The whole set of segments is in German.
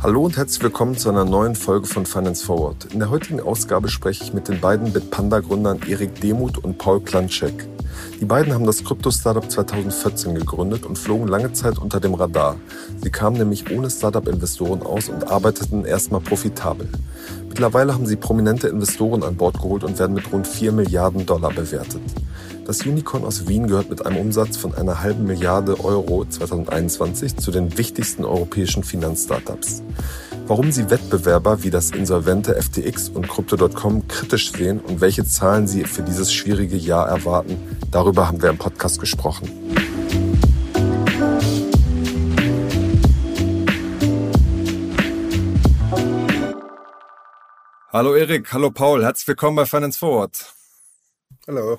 Hallo und herzlich willkommen zu einer neuen Folge von Finance Forward. In der heutigen Ausgabe spreche ich mit den beiden Bitpanda-Gründern Erik Demuth und Paul Klanczek. Die beiden haben das Krypto-Startup 2014 gegründet und flogen lange Zeit unter dem Radar. Sie kamen nämlich ohne Startup-Investoren aus und arbeiteten erstmal profitabel. Mittlerweile haben sie prominente Investoren an Bord geholt und werden mit rund 4 Milliarden Dollar bewertet. Das Unicorn aus Wien gehört mit einem Umsatz von einer halben Milliarde Euro 2021 zu den wichtigsten europäischen Finanzstartups. Warum sie Wettbewerber wie das insolvente FTX und Crypto.com kritisch sehen und welche Zahlen sie für dieses schwierige Jahr erwarten, darüber haben wir im Podcast gesprochen. Hallo Erik, hallo Paul, herzlich willkommen bei Finance Forward. Hallo.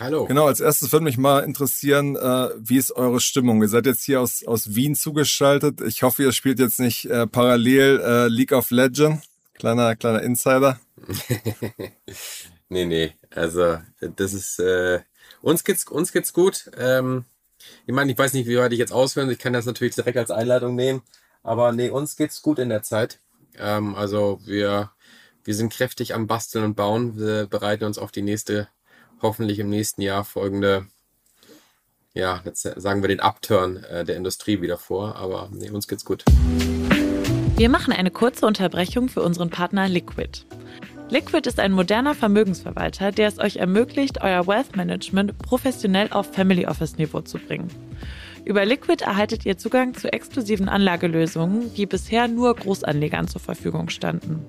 Hallo. Genau, als erstes würde mich mal interessieren, äh, wie ist eure Stimmung? Ihr seid jetzt hier aus, aus Wien zugeschaltet. Ich hoffe, ihr spielt jetzt nicht äh, parallel äh, League of Legends. Kleiner, kleiner Insider. nee, nee. Also, das ist, äh, uns geht's, uns geht's gut. Ähm, ich meine, ich weiß nicht, wie weit ich jetzt ausführen. Ich kann das natürlich direkt als Einleitung nehmen. Aber nee, uns geht's gut in der Zeit. Ähm, also, wir, wir sind kräftig am Basteln und Bauen. Wir bereiten uns auf die nächste hoffentlich im nächsten Jahr folgende, ja, jetzt sagen wir den Upturn äh, der Industrie wieder vor. Aber nee, uns geht's gut. Wir machen eine kurze Unterbrechung für unseren Partner Liquid. Liquid ist ein moderner Vermögensverwalter, der es euch ermöglicht, euer Wealth Management professionell auf Family Office Niveau zu bringen. Über Liquid erhaltet ihr Zugang zu exklusiven Anlagelösungen, die bisher nur Großanlegern zur Verfügung standen.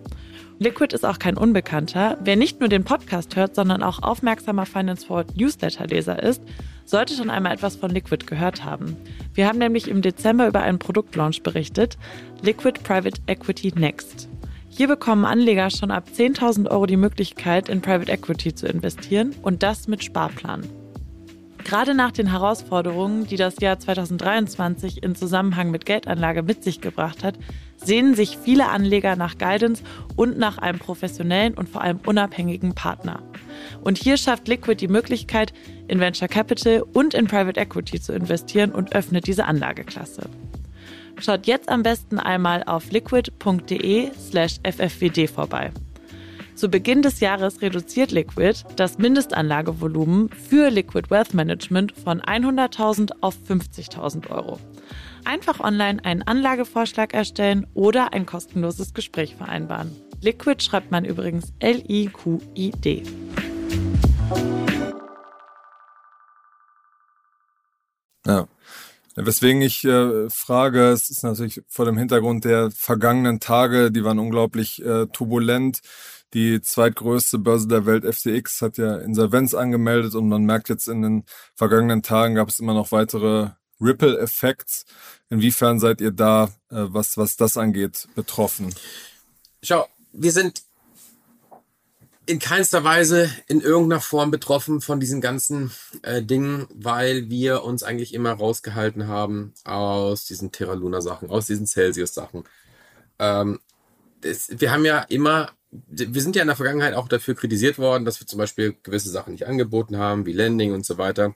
Liquid ist auch kein Unbekannter. Wer nicht nur den Podcast hört, sondern auch aufmerksamer Finance Forward Newsletter-Leser ist, sollte schon einmal etwas von Liquid gehört haben. Wir haben nämlich im Dezember über einen Produktlaunch berichtet, Liquid Private Equity Next. Hier bekommen Anleger schon ab 10.000 Euro die Möglichkeit, in Private Equity zu investieren und das mit Sparplan. Gerade nach den Herausforderungen, die das Jahr 2023 in Zusammenhang mit Geldanlage mit sich gebracht hat, sehnen sich viele Anleger nach Guidance und nach einem professionellen und vor allem unabhängigen Partner. Und hier schafft Liquid die Möglichkeit, in Venture Capital und in Private Equity zu investieren und öffnet diese Anlageklasse. Schaut jetzt am besten einmal auf liquid.de slash ffwd vorbei. Zu Beginn des Jahres reduziert Liquid das Mindestanlagevolumen für Liquid Wealth Management von 100.000 auf 50.000 Euro. Einfach online einen Anlagevorschlag erstellen oder ein kostenloses Gespräch vereinbaren. Liquid schreibt man übrigens L-I-Q-I-D. Ja. Weswegen ich äh, frage, es ist natürlich vor dem Hintergrund der vergangenen Tage, die waren unglaublich äh, turbulent. Die zweitgrößte Börse der Welt, FCX, hat ja Insolvenz angemeldet und man merkt jetzt in den vergangenen Tagen gab es immer noch weitere Ripple-Effekts. Inwiefern seid ihr da, äh, was, was das angeht, betroffen? Schau, wir sind in keinster Weise in irgendeiner Form betroffen von diesen ganzen äh, Dingen, weil wir uns eigentlich immer rausgehalten haben aus diesen Terra Luna Sachen, aus diesen Celsius Sachen. Ähm, das, wir haben ja immer, wir sind ja in der Vergangenheit auch dafür kritisiert worden, dass wir zum Beispiel gewisse Sachen nicht angeboten haben, wie Landing und so weiter.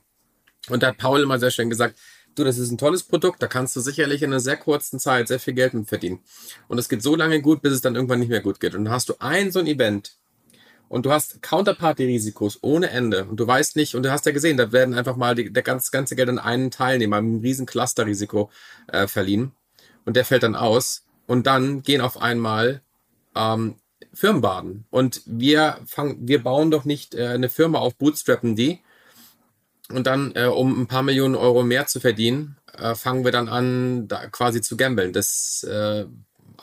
Und da hat Paul immer sehr schön gesagt, du, das ist ein tolles Produkt, da kannst du sicherlich in einer sehr kurzen Zeit sehr viel Geld mit verdienen. Und es geht so lange gut, bis es dann irgendwann nicht mehr gut geht. Und dann hast du ein so ein Event und du hast Counterparty-Risikos ohne Ende und du weißt nicht, und du hast ja gesehen, da werden einfach mal die, der ganz, ganze Geld an einen Teilnehmer mit einem riesen Cluster-Risiko äh, verliehen und der fällt dann aus und dann gehen auf einmal ähm, Firmen baden. Und wir fangen, wir bauen doch nicht äh, eine Firma auf, bootstrappen die, und dann, äh, um ein paar Millionen Euro mehr zu verdienen, äh, fangen wir dann an, da quasi zu gambeln. Das äh,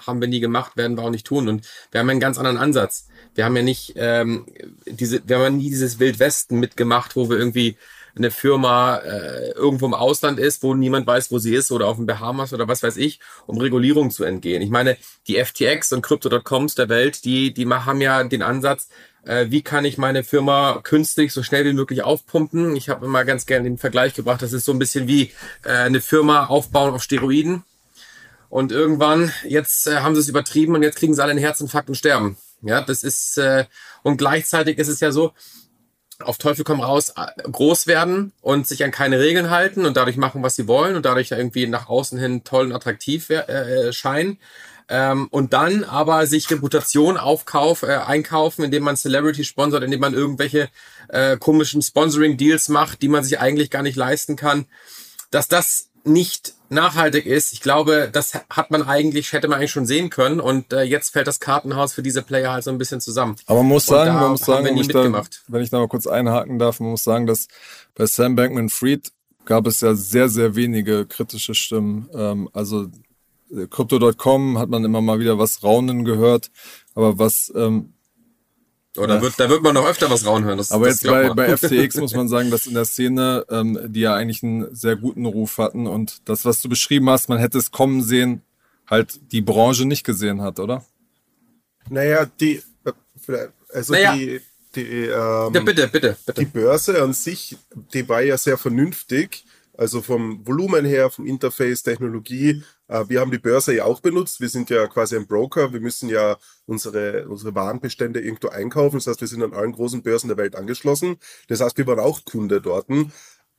haben wir nie gemacht, werden wir auch nicht tun. Und wir haben einen ganz anderen Ansatz. Wir haben ja nicht ähm, diese, wir haben nie dieses Wildwesten mitgemacht, wo wir irgendwie eine Firma äh, irgendwo im Ausland ist, wo niemand weiß, wo sie ist, oder auf den Bahamas oder was weiß ich, um Regulierung zu entgehen. Ich meine, die FTX und Crypto.coms der Welt, die, die haben ja den Ansatz, wie kann ich meine Firma künstlich so schnell wie möglich aufpumpen. Ich habe immer ganz gerne den Vergleich gebracht, das ist so ein bisschen wie äh, eine Firma aufbauen auf Steroiden. Und irgendwann, jetzt äh, haben sie es übertrieben und jetzt kriegen sie alle einen Herzinfarkt und sterben. Ja, das ist, äh, und gleichzeitig ist es ja so, auf Teufel komm raus äh, groß werden und sich an keine Regeln halten und dadurch machen, was sie wollen und dadurch irgendwie nach außen hin toll und attraktiv äh, scheinen. Ähm, und dann aber sich Reputation aufkauf, äh, einkaufen, indem man Celebrity sponsort, indem man irgendwelche äh, komischen Sponsoring-Deals macht, die man sich eigentlich gar nicht leisten kann. Dass das nicht nachhaltig ist, ich glaube, das hat man eigentlich, hätte man eigentlich schon sehen können. Und äh, jetzt fällt das Kartenhaus für diese Player halt so ein bisschen zusammen. Aber man muss sagen, man muss sagen, ich da, wenn ich da mal kurz einhaken darf, man muss sagen, dass bei Sam Bankman Fried gab es ja sehr, sehr wenige kritische Stimmen. Ähm, also Crypto.com hat man immer mal wieder was Raunen gehört, aber was ähm, oder ja. wird, da wird man noch öfter was rauen hören. Das, Aber das jetzt bei, bei FTX muss man sagen, dass in der Szene, ähm, die ja eigentlich einen sehr guten Ruf hatten und das, was du beschrieben hast, man hätte es kommen sehen, halt die Branche nicht gesehen hat, oder? Naja, die, äh, also naja. die, die, ähm, ja, bitte, bitte, bitte. Die Börse an sich, die war ja sehr vernünftig. Also vom Volumen her, vom Interface, Technologie. Äh, wir haben die Börse ja auch benutzt. Wir sind ja quasi ein Broker. Wir müssen ja unsere, unsere Warenbestände irgendwo einkaufen. Das heißt, wir sind an allen großen Börsen der Welt angeschlossen. Das heißt, wir waren auch Kunde dort.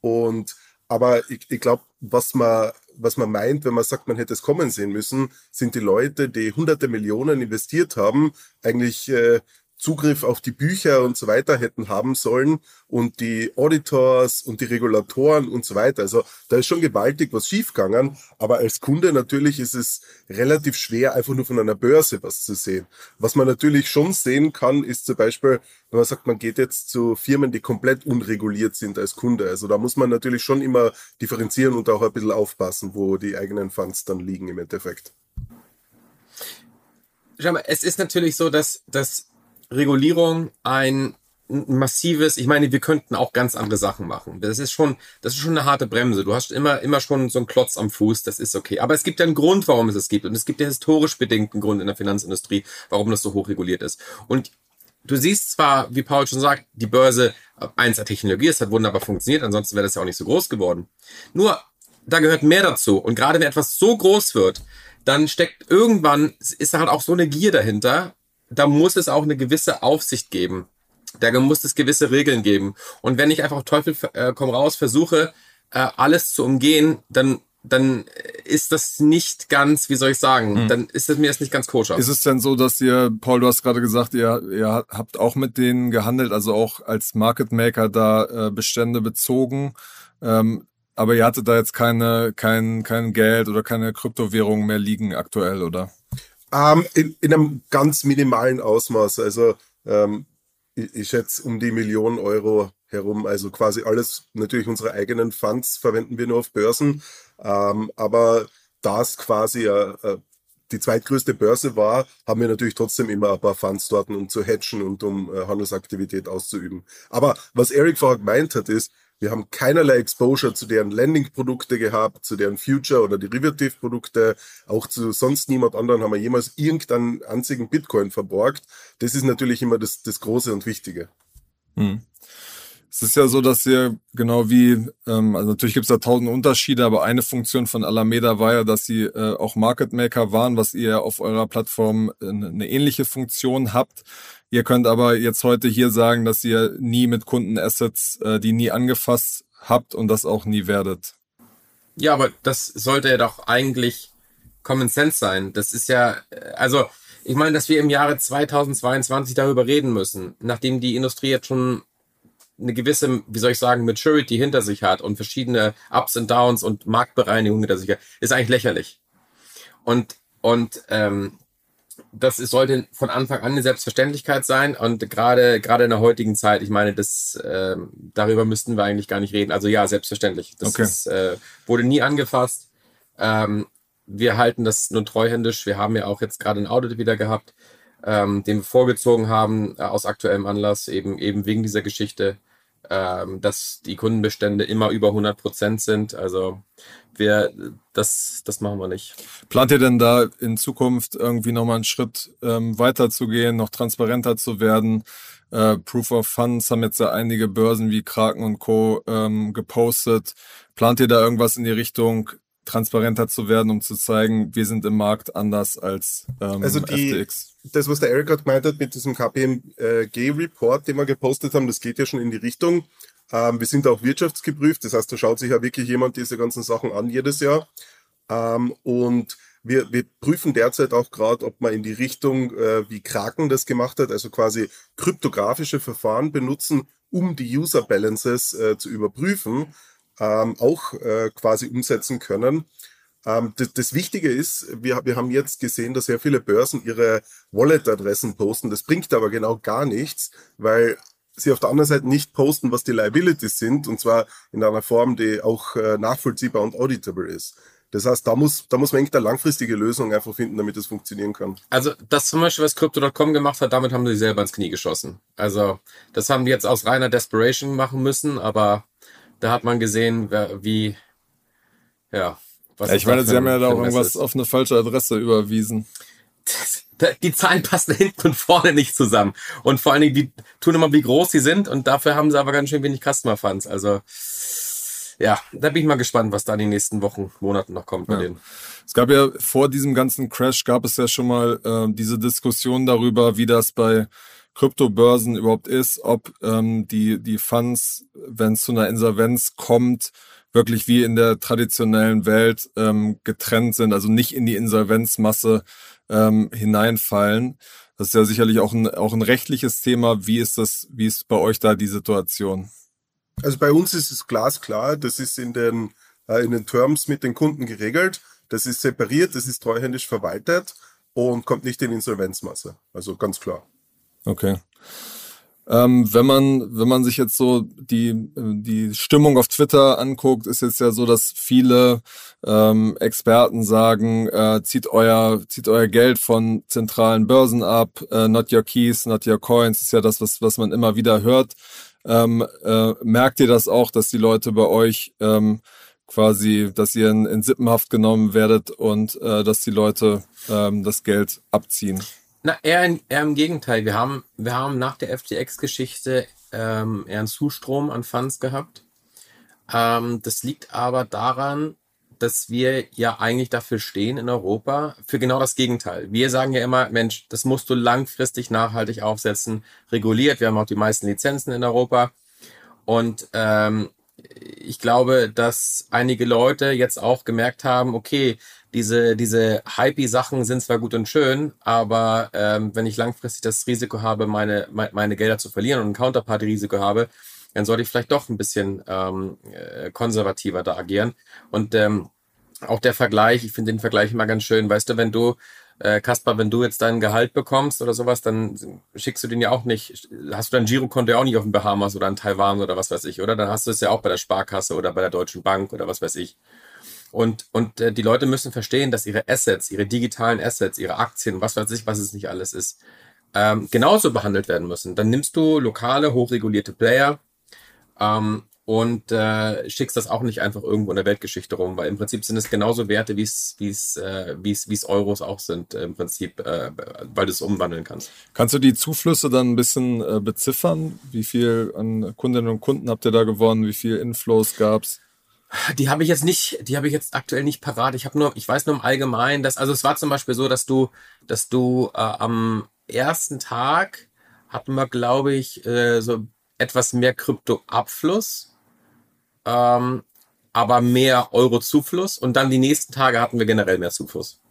Und aber ich, ich glaube, was man, was man meint, wenn man sagt, man hätte es kommen sehen müssen, sind die Leute, die hunderte Millionen investiert haben, eigentlich äh, Zugriff auf die Bücher und so weiter hätten haben sollen und die Auditors und die Regulatoren und so weiter. Also da ist schon gewaltig was schiefgegangen, aber als Kunde natürlich ist es relativ schwer, einfach nur von einer Börse was zu sehen. Was man natürlich schon sehen kann, ist zum Beispiel, wenn man sagt, man geht jetzt zu Firmen, die komplett unreguliert sind als Kunde. Also da muss man natürlich schon immer differenzieren und auch ein bisschen aufpassen, wo die eigenen Funds dann liegen im Endeffekt. Schau mal, es ist natürlich so, dass, dass Regulierung ein massives, ich meine, wir könnten auch ganz andere Sachen machen. Das ist schon, das ist schon eine harte Bremse. Du hast immer, immer schon so einen Klotz am Fuß, das ist okay. Aber es gibt ja einen Grund, warum es es gibt. Und es gibt ja historisch bedingten Grund in der Finanzindustrie, warum das so hoch reguliert ist. Und du siehst zwar, wie Paul schon sagt, die Börse, eins der Technologie, es hat wunderbar funktioniert, ansonsten wäre das ja auch nicht so groß geworden. Nur, da gehört mehr dazu. Und gerade wenn etwas so groß wird, dann steckt irgendwann, ist da halt auch so eine Gier dahinter, da muss es auch eine gewisse Aufsicht geben. Da muss es gewisse Regeln geben. Und wenn ich einfach Teufel äh, komm raus versuche, äh, alles zu umgehen, dann dann ist das nicht ganz, wie soll ich sagen, hm. dann ist es mir jetzt nicht ganz koscher. Ist es denn so, dass ihr, Paul, du hast gerade gesagt, ihr, ihr habt auch mit denen gehandelt, also auch als Market Maker da äh, Bestände bezogen, ähm, aber ihr hattet da jetzt keine, kein, kein Geld oder keine Kryptowährung mehr liegen aktuell, oder? Ähm, in, in einem ganz minimalen Ausmaß. Also ähm, ich, ich schätze um die Million Euro herum. Also quasi alles, natürlich unsere eigenen Funds verwenden wir nur auf Börsen. Ähm, aber da es quasi äh, die zweitgrößte Börse war, haben wir natürlich trotzdem immer ein paar Funds dort, um zu hatchen und um äh, Handelsaktivität auszuüben. Aber was Eric vorher gemeint hat, ist, wir haben keinerlei Exposure zu deren Lending-Produkte gehabt, zu deren Future- oder Derivative-Produkte. Auch zu sonst niemand anderen haben wir jemals irgendeinen einzigen Bitcoin verborgt. Das ist natürlich immer das, das Große und Wichtige. Hm. Es ist ja so, dass ihr genau wie, ähm, also natürlich gibt es da tausend Unterschiede, aber eine Funktion von Alameda war ja, dass sie äh, auch Market Maker waren, was ihr auf eurer Plattform äh, eine ähnliche Funktion habt. Ihr könnt aber jetzt heute hier sagen, dass ihr nie mit Kundenassets, äh, die nie angefasst habt und das auch nie werdet. Ja, aber das sollte ja doch eigentlich Common Sense sein. Das ist ja, äh, also ich meine, dass wir im Jahre 2022 darüber reden müssen, nachdem die Industrie jetzt schon eine gewisse, wie soll ich sagen, Maturity hinter sich hat und verschiedene Ups und Downs und Marktbereinigung hinter sich hat, ist eigentlich lächerlich. Und, und ähm, das sollte von Anfang an eine Selbstverständlichkeit sein und gerade gerade in der heutigen Zeit, ich meine, das äh, darüber müssten wir eigentlich gar nicht reden. Also ja, selbstverständlich. Das okay. ist, äh, wurde nie angefasst. Ähm, wir halten das nur treuhändisch. Wir haben ja auch jetzt gerade ein Audit wieder gehabt, ähm, den wir vorgezogen haben äh, aus aktuellem Anlass, eben eben wegen dieser Geschichte ähm, dass die Kundenbestände immer über 100 Prozent sind. Also wir, das, das machen wir nicht. Plant ihr denn da in Zukunft irgendwie nochmal einen Schritt ähm, weiter zu gehen, noch transparenter zu werden? Äh, Proof of Funds haben jetzt ja einige Börsen wie Kraken und Co. Ähm, gepostet. Plant ihr da irgendwas in die Richtung, transparenter zu werden, um zu zeigen, wir sind im Markt anders als ähm, also die, FTX. Das, was der Eric gerade gemeint hat mit diesem KPMG-Report, den wir gepostet haben, das geht ja schon in die Richtung. Ähm, wir sind auch wirtschaftsgeprüft, das heißt, da schaut sich ja wirklich jemand diese ganzen Sachen an jedes Jahr. Ähm, und wir, wir prüfen derzeit auch gerade, ob man in die Richtung, äh, wie Kraken das gemacht hat, also quasi kryptografische Verfahren benutzen, um die User Balances äh, zu überprüfen, ähm, auch äh, quasi umsetzen können. Ähm, das, das, Wichtige ist, wir, wir haben jetzt gesehen, dass sehr viele Börsen ihre Wallet-Adressen posten. Das bringt aber genau gar nichts, weil sie auf der anderen Seite nicht posten, was die Liabilities sind, und zwar in einer Form, die auch äh, nachvollziehbar und auditable ist. Das heißt, da muss, da muss man eigentlich eine langfristige Lösung einfach finden, damit es funktionieren kann. Also das zum Beispiel, was Crypto.com gemacht hat, damit haben sie selber ins Knie geschossen. Also das haben die jetzt aus reiner Desperation machen müssen, aber da hat man gesehen, wie, ja. Was ich meine, sie haben ja da auch irgendwas ist. auf eine falsche Adresse überwiesen. die Zahlen passen hinten und vorne nicht zusammen. Und vor allen Dingen, die tun immer, wie groß sie sind und dafür haben sie aber ganz schön wenig Customer Funds. Also ja, da bin ich mal gespannt, was da in den nächsten Wochen, Monaten noch kommt bei ja. denen. Es gab ja vor diesem ganzen Crash gab es ja schon mal äh, diese Diskussion darüber, wie das bei Kryptobörsen überhaupt ist, ob ähm, die, die Funds, wenn es zu einer Insolvenz kommt, wirklich wie in der traditionellen Welt ähm, getrennt sind, also nicht in die Insolvenzmasse ähm, hineinfallen. Das ist ja sicherlich auch ein, auch ein rechtliches Thema. Wie ist das, wie ist bei euch da die Situation? Also bei uns ist es glasklar, das ist in den, äh, in den Terms mit den Kunden geregelt. Das ist separiert, das ist treuhändisch verwaltet und kommt nicht in Insolvenzmasse. Also ganz klar. Okay. Ähm, wenn man, wenn man sich jetzt so die, die Stimmung auf Twitter anguckt, ist jetzt ja so, dass viele ähm, Experten sagen, äh, zieht euer, zieht euer Geld von zentralen Börsen ab, äh, not your keys, not your coins, ist ja das, was, was man immer wieder hört. Ähm, äh, merkt ihr das auch, dass die Leute bei euch ähm, quasi, dass ihr in, in Sippenhaft genommen werdet und äh, dass die Leute ähm, das Geld abziehen? Na, eher, eher im Gegenteil. Wir haben, wir haben nach der FTX-Geschichte ähm, eher einen Zustrom an Funds gehabt. Ähm, das liegt aber daran, dass wir ja eigentlich dafür stehen in Europa, für genau das Gegenteil. Wir sagen ja immer, Mensch, das musst du langfristig nachhaltig aufsetzen, reguliert. Wir haben auch die meisten Lizenzen in Europa. Und ähm, ich glaube, dass einige Leute jetzt auch gemerkt haben, okay, diese, diese Hypey-Sachen sind zwar gut und schön, aber ähm, wenn ich langfristig das Risiko habe, meine, meine Gelder zu verlieren und ein Counterparty-Risiko habe, dann sollte ich vielleicht doch ein bisschen ähm, äh, konservativer da agieren. Und ähm, auch der Vergleich, ich finde den Vergleich immer ganz schön. Weißt du, wenn du, äh, Kaspar, wenn du jetzt dein Gehalt bekommst oder sowas, dann schickst du den ja auch nicht, hast du dein Girokonto ja auch nicht auf den Bahamas oder in Taiwan oder was weiß ich, oder? Dann hast du es ja auch bei der Sparkasse oder bei der Deutschen Bank oder was weiß ich. Und, und äh, die Leute müssen verstehen, dass ihre Assets, ihre digitalen Assets, ihre Aktien, was weiß ich, was es nicht alles ist, ähm, genauso behandelt werden müssen. Dann nimmst du lokale, hochregulierte Player ähm, und äh, schickst das auch nicht einfach irgendwo in der Weltgeschichte rum, weil im Prinzip sind es genauso Werte, wie es es äh, es es Euros auch sind im Prinzip, äh, weil du es umwandeln kannst. Kannst du die Zuflüsse dann ein bisschen äh, beziffern? Wie viel an Kundinnen und Kunden habt ihr da gewonnen? Wie viel Inflows gab's? Die habe ich jetzt nicht, die habe ich jetzt aktuell nicht parat. Ich habe nur, ich weiß nur im Allgemeinen, dass, also es war zum Beispiel so, dass du, dass du äh, am ersten Tag hatten wir, glaube ich, äh, so etwas mehr Kryptoabfluss, ähm, aber mehr Euro-Zufluss und dann die nächsten Tage hatten wir generell mehr Zufluss.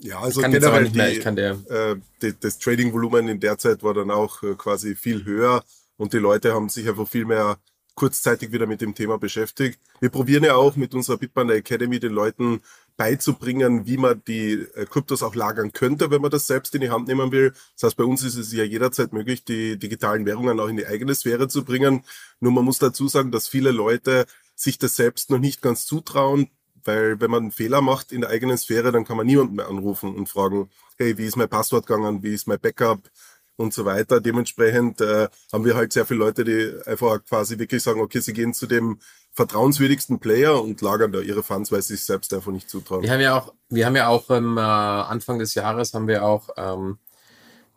Ja, also generell die, mehr, äh, die, das Trading-Volumen in der Zeit war dann auch äh, quasi viel höher und die Leute haben sich einfach viel mehr kurzzeitig wieder mit dem Thema beschäftigt. Wir probieren ja auch mit unserer Bitband Academy den Leuten beizubringen, wie man die äh, Kryptos auch lagern könnte, wenn man das selbst in die Hand nehmen will. Das heißt, bei uns ist es ja jederzeit möglich, die digitalen Währungen auch in die eigene Sphäre zu bringen. Nur man muss dazu sagen, dass viele Leute sich das selbst noch nicht ganz zutrauen, weil wenn man einen Fehler macht in der eigenen Sphäre, dann kann man niemanden mehr anrufen und fragen, hey, wie ist mein Passwort gegangen, wie ist mein Backup, und so weiter. Dementsprechend äh, haben wir halt sehr viele Leute, die einfach quasi wirklich sagen, okay, sie gehen zu dem vertrauenswürdigsten Player und lagern da ihre Funds, weil sie sich selbst einfach nicht zutrauen. Wir haben ja auch, wir haben ja auch im äh, Anfang des Jahres haben wir auch ähm,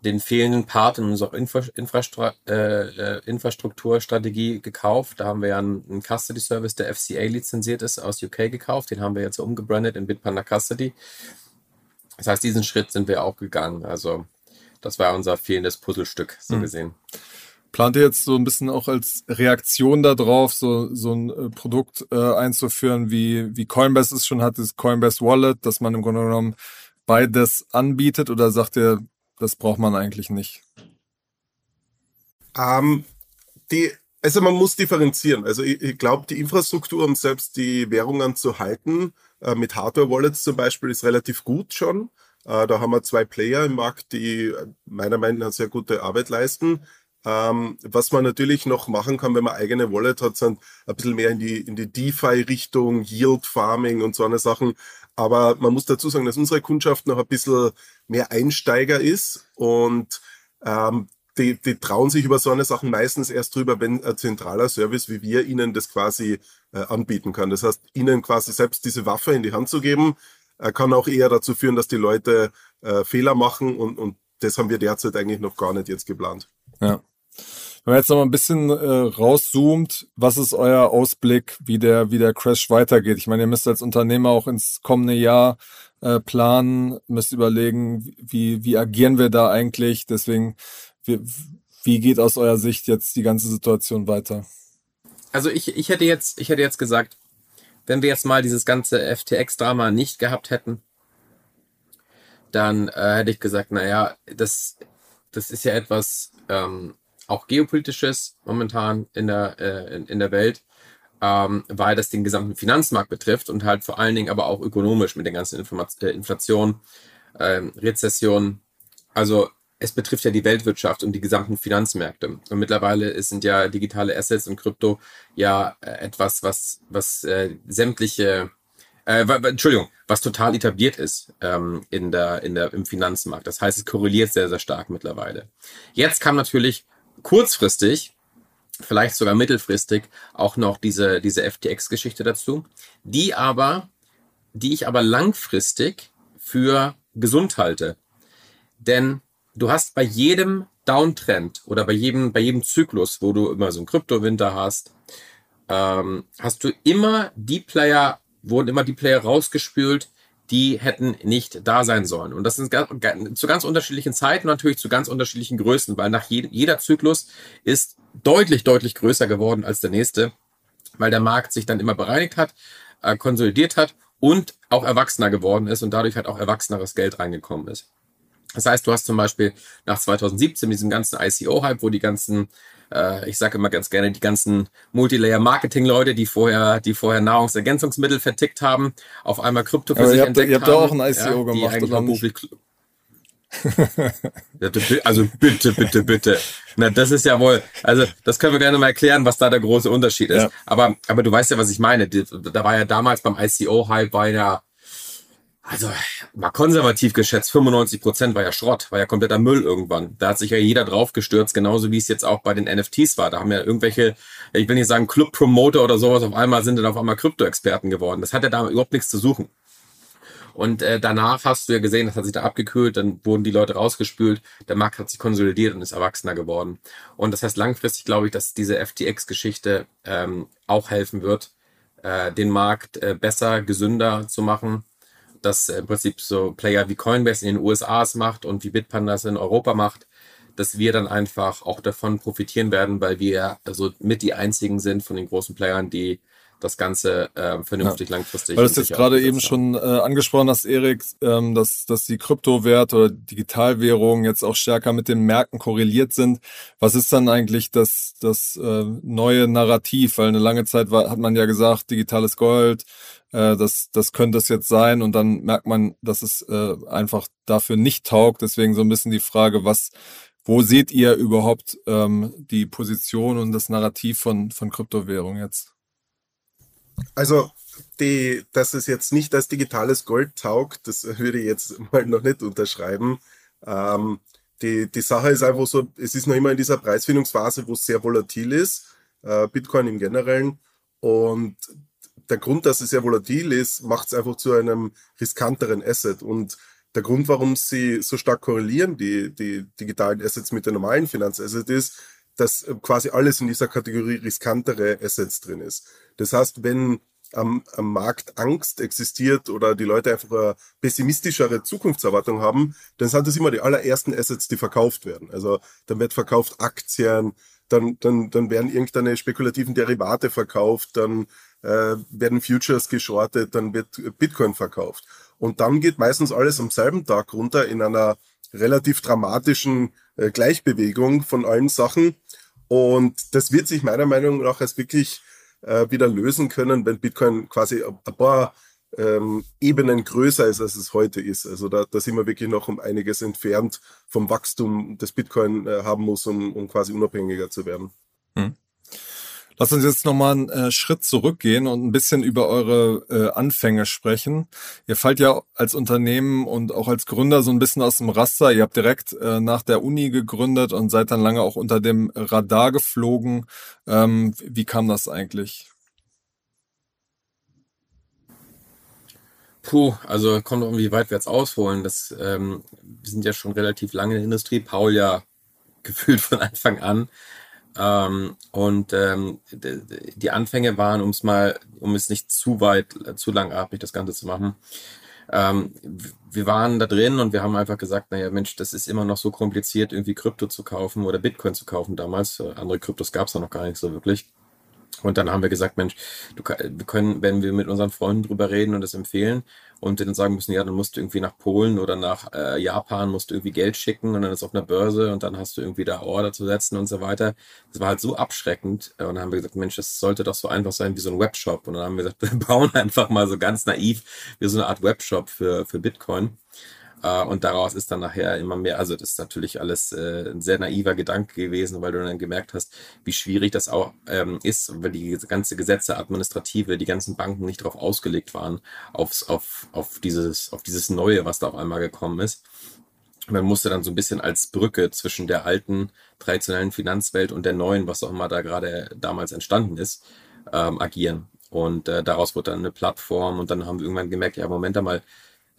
den fehlenden Part in unserer Infra Infrastru äh, äh, Infrastrukturstrategie gekauft. Da haben wir ja einen, einen Custody Service, der FCA lizenziert ist, aus UK gekauft. Den haben wir jetzt umgebrandet in Bitpanda Custody. Das heißt, diesen Schritt sind wir auch gegangen. Also das war unser fehlendes Puzzlestück, so mhm. gesehen. Plant ihr jetzt so ein bisschen auch als Reaktion darauf, so, so ein äh, Produkt äh, einzuführen, wie, wie Coinbase es schon hat, das Coinbase Wallet, dass man im Grunde genommen beides anbietet oder sagt ihr, das braucht man eigentlich nicht? Ähm, die, also man muss differenzieren. Also ich, ich glaube, die Infrastruktur, um selbst die Währungen zu halten, äh, mit Hardware-Wallets zum Beispiel, ist relativ gut schon. Äh, da haben wir zwei Player im Markt, die meiner Meinung nach sehr gute Arbeit leisten. Ähm, was man natürlich noch machen kann, wenn man eigene Wallet hat, sind ein bisschen mehr in die, in die DeFi-Richtung, Yield Farming und so eine Sachen. Aber man muss dazu sagen, dass unsere Kundschaft noch ein bisschen mehr Einsteiger ist und ähm, die, die trauen sich über so eine Sachen meistens erst drüber, wenn ein zentraler Service wie wir ihnen das quasi äh, anbieten kann. Das heißt, ihnen quasi selbst diese Waffe in die Hand zu geben, äh, kann auch eher dazu führen, dass die Leute äh, Fehler machen und, und das haben wir derzeit eigentlich noch gar nicht jetzt geplant. Ja. Wenn man jetzt noch mal ein bisschen äh, rauszoomt, was ist euer Ausblick, wie der, wie der Crash weitergeht? Ich meine, ihr müsst als Unternehmer auch ins kommende Jahr äh, planen, müsst überlegen, wie, wie agieren wir da eigentlich? Deswegen, wie, wie geht aus eurer Sicht jetzt die ganze Situation weiter? Also ich, ich hätte jetzt, ich hätte jetzt gesagt, wenn wir jetzt mal dieses ganze FTX-Drama nicht gehabt hätten, dann äh, hätte ich gesagt, naja, das, das ist ja etwas, ähm, auch geopolitisches momentan in der, äh, in, in, der Welt, ähm, weil das den gesamten Finanzmarkt betrifft und halt vor allen Dingen aber auch ökonomisch mit der ganzen Informat äh, Inflation, ähm, Rezession. Also es betrifft ja die Weltwirtschaft und die gesamten Finanzmärkte. Und mittlerweile sind ja digitale Assets und Krypto ja äh, etwas, was, was äh, sämtliche äh, Entschuldigung, was total etabliert ist ähm, in der, in der, im Finanzmarkt. Das heißt, es korreliert sehr, sehr stark mittlerweile. Jetzt kam natürlich kurzfristig, vielleicht sogar mittelfristig, auch noch diese, diese FTX-Geschichte dazu, die aber, die ich aber langfristig für gesund halte. Denn du hast bei jedem Downtrend oder bei jedem, bei jedem Zyklus, wo du immer so einen Kryptowinter hast, ähm, hast du immer die Player, wurden immer die Player rausgespült, die hätten nicht da sein sollen. Und das sind zu ganz unterschiedlichen Zeiten natürlich zu ganz unterschiedlichen Größen, weil nach je, jeder Zyklus ist deutlich, deutlich größer geworden als der nächste, weil der Markt sich dann immer bereinigt hat, äh, konsolidiert hat und auch erwachsener geworden ist und dadurch halt auch erwachseneres Geld reingekommen ist. Das heißt, du hast zum Beispiel nach 2017 diesen ganzen ICO-Hype, wo die ganzen äh, ich sage immer ganz gerne, die ganzen Multilayer-Marketing-Leute, die vorher, die vorher Nahrungsergänzungsmittel vertickt haben, auf einmal Krypto für Aber sich ihr habt, entdeckt ihr habt haben. auch ein ICO ja, gemacht, oder nicht? also bitte, bitte, bitte. Na, das ist ja wohl, also das können wir gerne mal erklären, was da der große Unterschied ist. Ja. Aber, aber du weißt ja, was ich meine. Da war ja damals beim ICO-Hype, war ja also mal konservativ geschätzt, 95 Prozent war ja Schrott, war ja kompletter Müll irgendwann. Da hat sich ja jeder drauf gestürzt, genauso wie es jetzt auch bei den NFTs war. Da haben ja irgendwelche, ich will nicht sagen Club-Promoter oder sowas, auf einmal sind dann auf einmal Krypto-Experten geworden. Das hat ja da überhaupt nichts zu suchen. Und äh, danach hast du ja gesehen, das hat sich da abgekühlt, dann wurden die Leute rausgespült, der Markt hat sich konsolidiert und ist erwachsener geworden. Und das heißt langfristig glaube ich, dass diese FTX-Geschichte ähm, auch helfen wird, äh, den Markt äh, besser, gesünder zu machen das im Prinzip so Player wie Coinbase in den USA es macht und wie Bitpanda es in Europa macht, dass wir dann einfach auch davon profitieren werden, weil wir also mit die einzigen sind von den großen Playern, die das Ganze äh, vernünftig ja. langfristig. Weil du es jetzt gerade eben haben. schon äh, angesprochen hast, Erik, ähm, dass, dass die Kryptowerte oder Digitalwährungen jetzt auch stärker mit den Märkten korreliert sind. Was ist dann eigentlich das, das äh, neue Narrativ? Weil eine lange Zeit war, hat man ja gesagt, digitales Gold, äh, das, das könnte es jetzt sein und dann merkt man, dass es äh, einfach dafür nicht taugt. Deswegen so ein bisschen die Frage, was, wo seht ihr überhaupt ähm, die Position und das Narrativ von, von Kryptowährung jetzt? Also, die, dass es jetzt nicht als digitales Gold taugt, das würde ich jetzt mal noch nicht unterschreiben. Ähm, die, die Sache ist einfach so, es ist noch immer in dieser Preisfindungsphase, wo es sehr volatil ist, äh, Bitcoin im Generellen. Und der Grund, dass es sehr volatil ist, macht es einfach zu einem riskanteren Asset. Und der Grund, warum sie so stark korrelieren, die, die digitalen Assets mit den normalen Finanzassets, ist, dass quasi alles in dieser Kategorie riskantere Assets drin ist. Das heißt, wenn am, am Markt Angst existiert oder die Leute einfach eine pessimistischere Zukunftserwartung haben, dann sind das immer die allerersten Assets, die verkauft werden. Also dann wird verkauft Aktien, dann, dann, dann werden irgendeine spekulativen Derivate verkauft, dann äh, werden Futures geschortet, dann wird Bitcoin verkauft. Und dann geht meistens alles am selben Tag runter in einer relativ dramatischen äh, Gleichbewegung von allen Sachen. Und das wird sich meiner Meinung nach als wirklich äh, wieder lösen können, wenn Bitcoin quasi ein paar ähm, Ebenen größer ist, als es heute ist. Also da, da sind wir wirklich noch um einiges entfernt vom Wachstum, das Bitcoin äh, haben muss, um, um quasi unabhängiger zu werden. Hm. Lass uns jetzt nochmal einen äh, Schritt zurückgehen und ein bisschen über eure äh, Anfänge sprechen. Ihr fallt ja als Unternehmen und auch als Gründer so ein bisschen aus dem Raster. Ihr habt direkt äh, nach der Uni gegründet und seid dann lange auch unter dem Radar geflogen. Ähm, wie kam das eigentlich? Puh, also kommt noch wie weit wir jetzt ausholen. Das, ähm, wir sind ja schon relativ lange in der Industrie. Paul ja gefühlt von Anfang an. Ähm, und ähm, die Anfänge waren, um es mal, um es nicht zu weit, zu langatmig das Ganze zu machen. Ähm, wir waren da drin und wir haben einfach gesagt, naja, Mensch, das ist immer noch so kompliziert, irgendwie Krypto zu kaufen oder Bitcoin zu kaufen damals. Andere Kryptos gab es noch gar nicht so wirklich. Und dann haben wir gesagt, Mensch, du, wir können, wenn wir mit unseren Freunden drüber reden und das empfehlen und denen sagen müssen, ja, dann musst du irgendwie nach Polen oder nach äh, Japan, musst du irgendwie Geld schicken und dann ist auf einer Börse und dann hast du irgendwie da Order zu setzen und so weiter. Das war halt so abschreckend. Und dann haben wir gesagt, Mensch, das sollte doch so einfach sein wie so ein Webshop. Und dann haben wir gesagt, wir bauen einfach mal so ganz naiv wie so eine Art Webshop für, für Bitcoin. Äh, und daraus ist dann nachher immer mehr, also das ist natürlich alles äh, ein sehr naiver Gedanke gewesen, weil du dann gemerkt hast, wie schwierig das auch ähm, ist, weil die ganze Gesetze, administrative, die ganzen Banken nicht darauf ausgelegt waren, aufs, auf, auf, dieses, auf dieses Neue, was da auf einmal gekommen ist. Man musste dann so ein bisschen als Brücke zwischen der alten traditionellen Finanzwelt und der neuen, was auch immer da gerade damals entstanden ist, ähm, agieren. Und äh, daraus wurde dann eine Plattform und dann haben wir irgendwann gemerkt, ja, Moment einmal,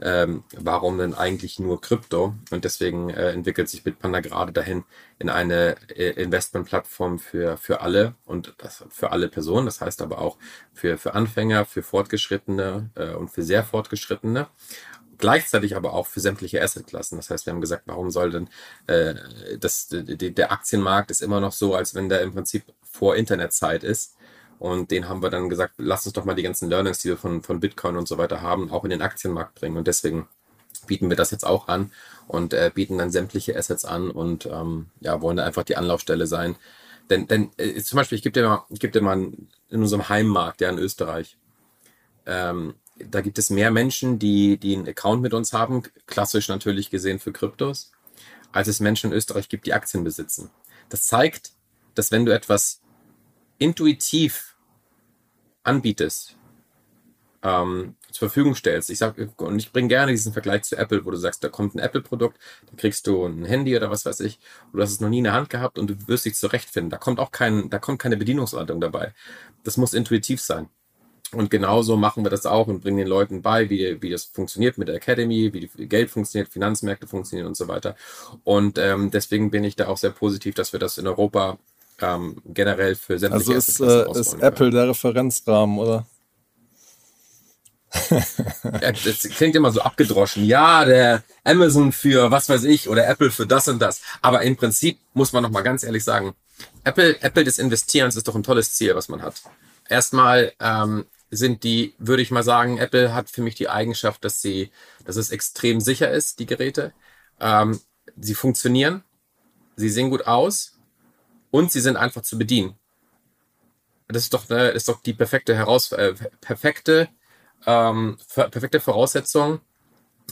ähm, warum denn eigentlich nur Krypto? Und deswegen äh, entwickelt sich Bitpanda gerade dahin in eine äh, Investmentplattform für, für alle und das, für alle Personen. Das heißt aber auch für, für Anfänger, für Fortgeschrittene äh, und für sehr Fortgeschrittene. Gleichzeitig aber auch für sämtliche Assetklassen. Das heißt, wir haben gesagt, warum soll denn äh, das, die, der Aktienmarkt ist immer noch so, als wenn der im Prinzip vor Internetzeit ist. Und den haben wir dann gesagt, lass uns doch mal die ganzen Learnings, die wir von, von Bitcoin und so weiter haben, auch in den Aktienmarkt bringen. Und deswegen bieten wir das jetzt auch an und äh, bieten dann sämtliche Assets an und ähm, ja, wollen da einfach die Anlaufstelle sein. Denn, denn äh, zum Beispiel, ich gebe dir mal, gebe dir mal in unserem Heimmarkt, ja in Österreich, ähm, da gibt es mehr Menschen, die, die einen Account mit uns haben, klassisch natürlich gesehen für Kryptos, als es Menschen in Österreich gibt, die Aktien besitzen. Das zeigt, dass wenn du etwas intuitiv anbietest, ähm, zur Verfügung stellst. Ich sag, und ich bringe gerne diesen Vergleich zu Apple, wo du sagst, da kommt ein Apple-Produkt, da kriegst du ein Handy oder was weiß ich, und du hast es noch nie in der Hand gehabt und du wirst dich zurechtfinden. Da kommt auch kein, da kommt keine Bedienungsanleitung dabei. Das muss intuitiv sein. Und genauso machen wir das auch und bringen den Leuten bei, wie, wie das funktioniert mit der Academy, wie Geld funktioniert, Finanzmärkte funktionieren und so weiter. Und ähm, deswegen bin ich da auch sehr positiv, dass wir das in Europa ähm, generell für sämtliche Also ist, äh, ist Apple der Referenzrahmen, oder? das klingt immer so abgedroschen. Ja, der Amazon für was weiß ich oder Apple für das und das. Aber im Prinzip muss man noch mal ganz ehrlich sagen, Apple, Apple des Investierens ist doch ein tolles Ziel, was man hat. Erstmal ähm, sind die, würde ich mal sagen, Apple hat für mich die Eigenschaft, dass sie, dass es extrem sicher ist, die Geräte. Ähm, sie funktionieren, sie sehen gut aus und sie sind einfach zu bedienen. Das ist doch, ne, ist doch die perfekte Heraus äh, perfekte, ähm, perfekte Voraussetzung,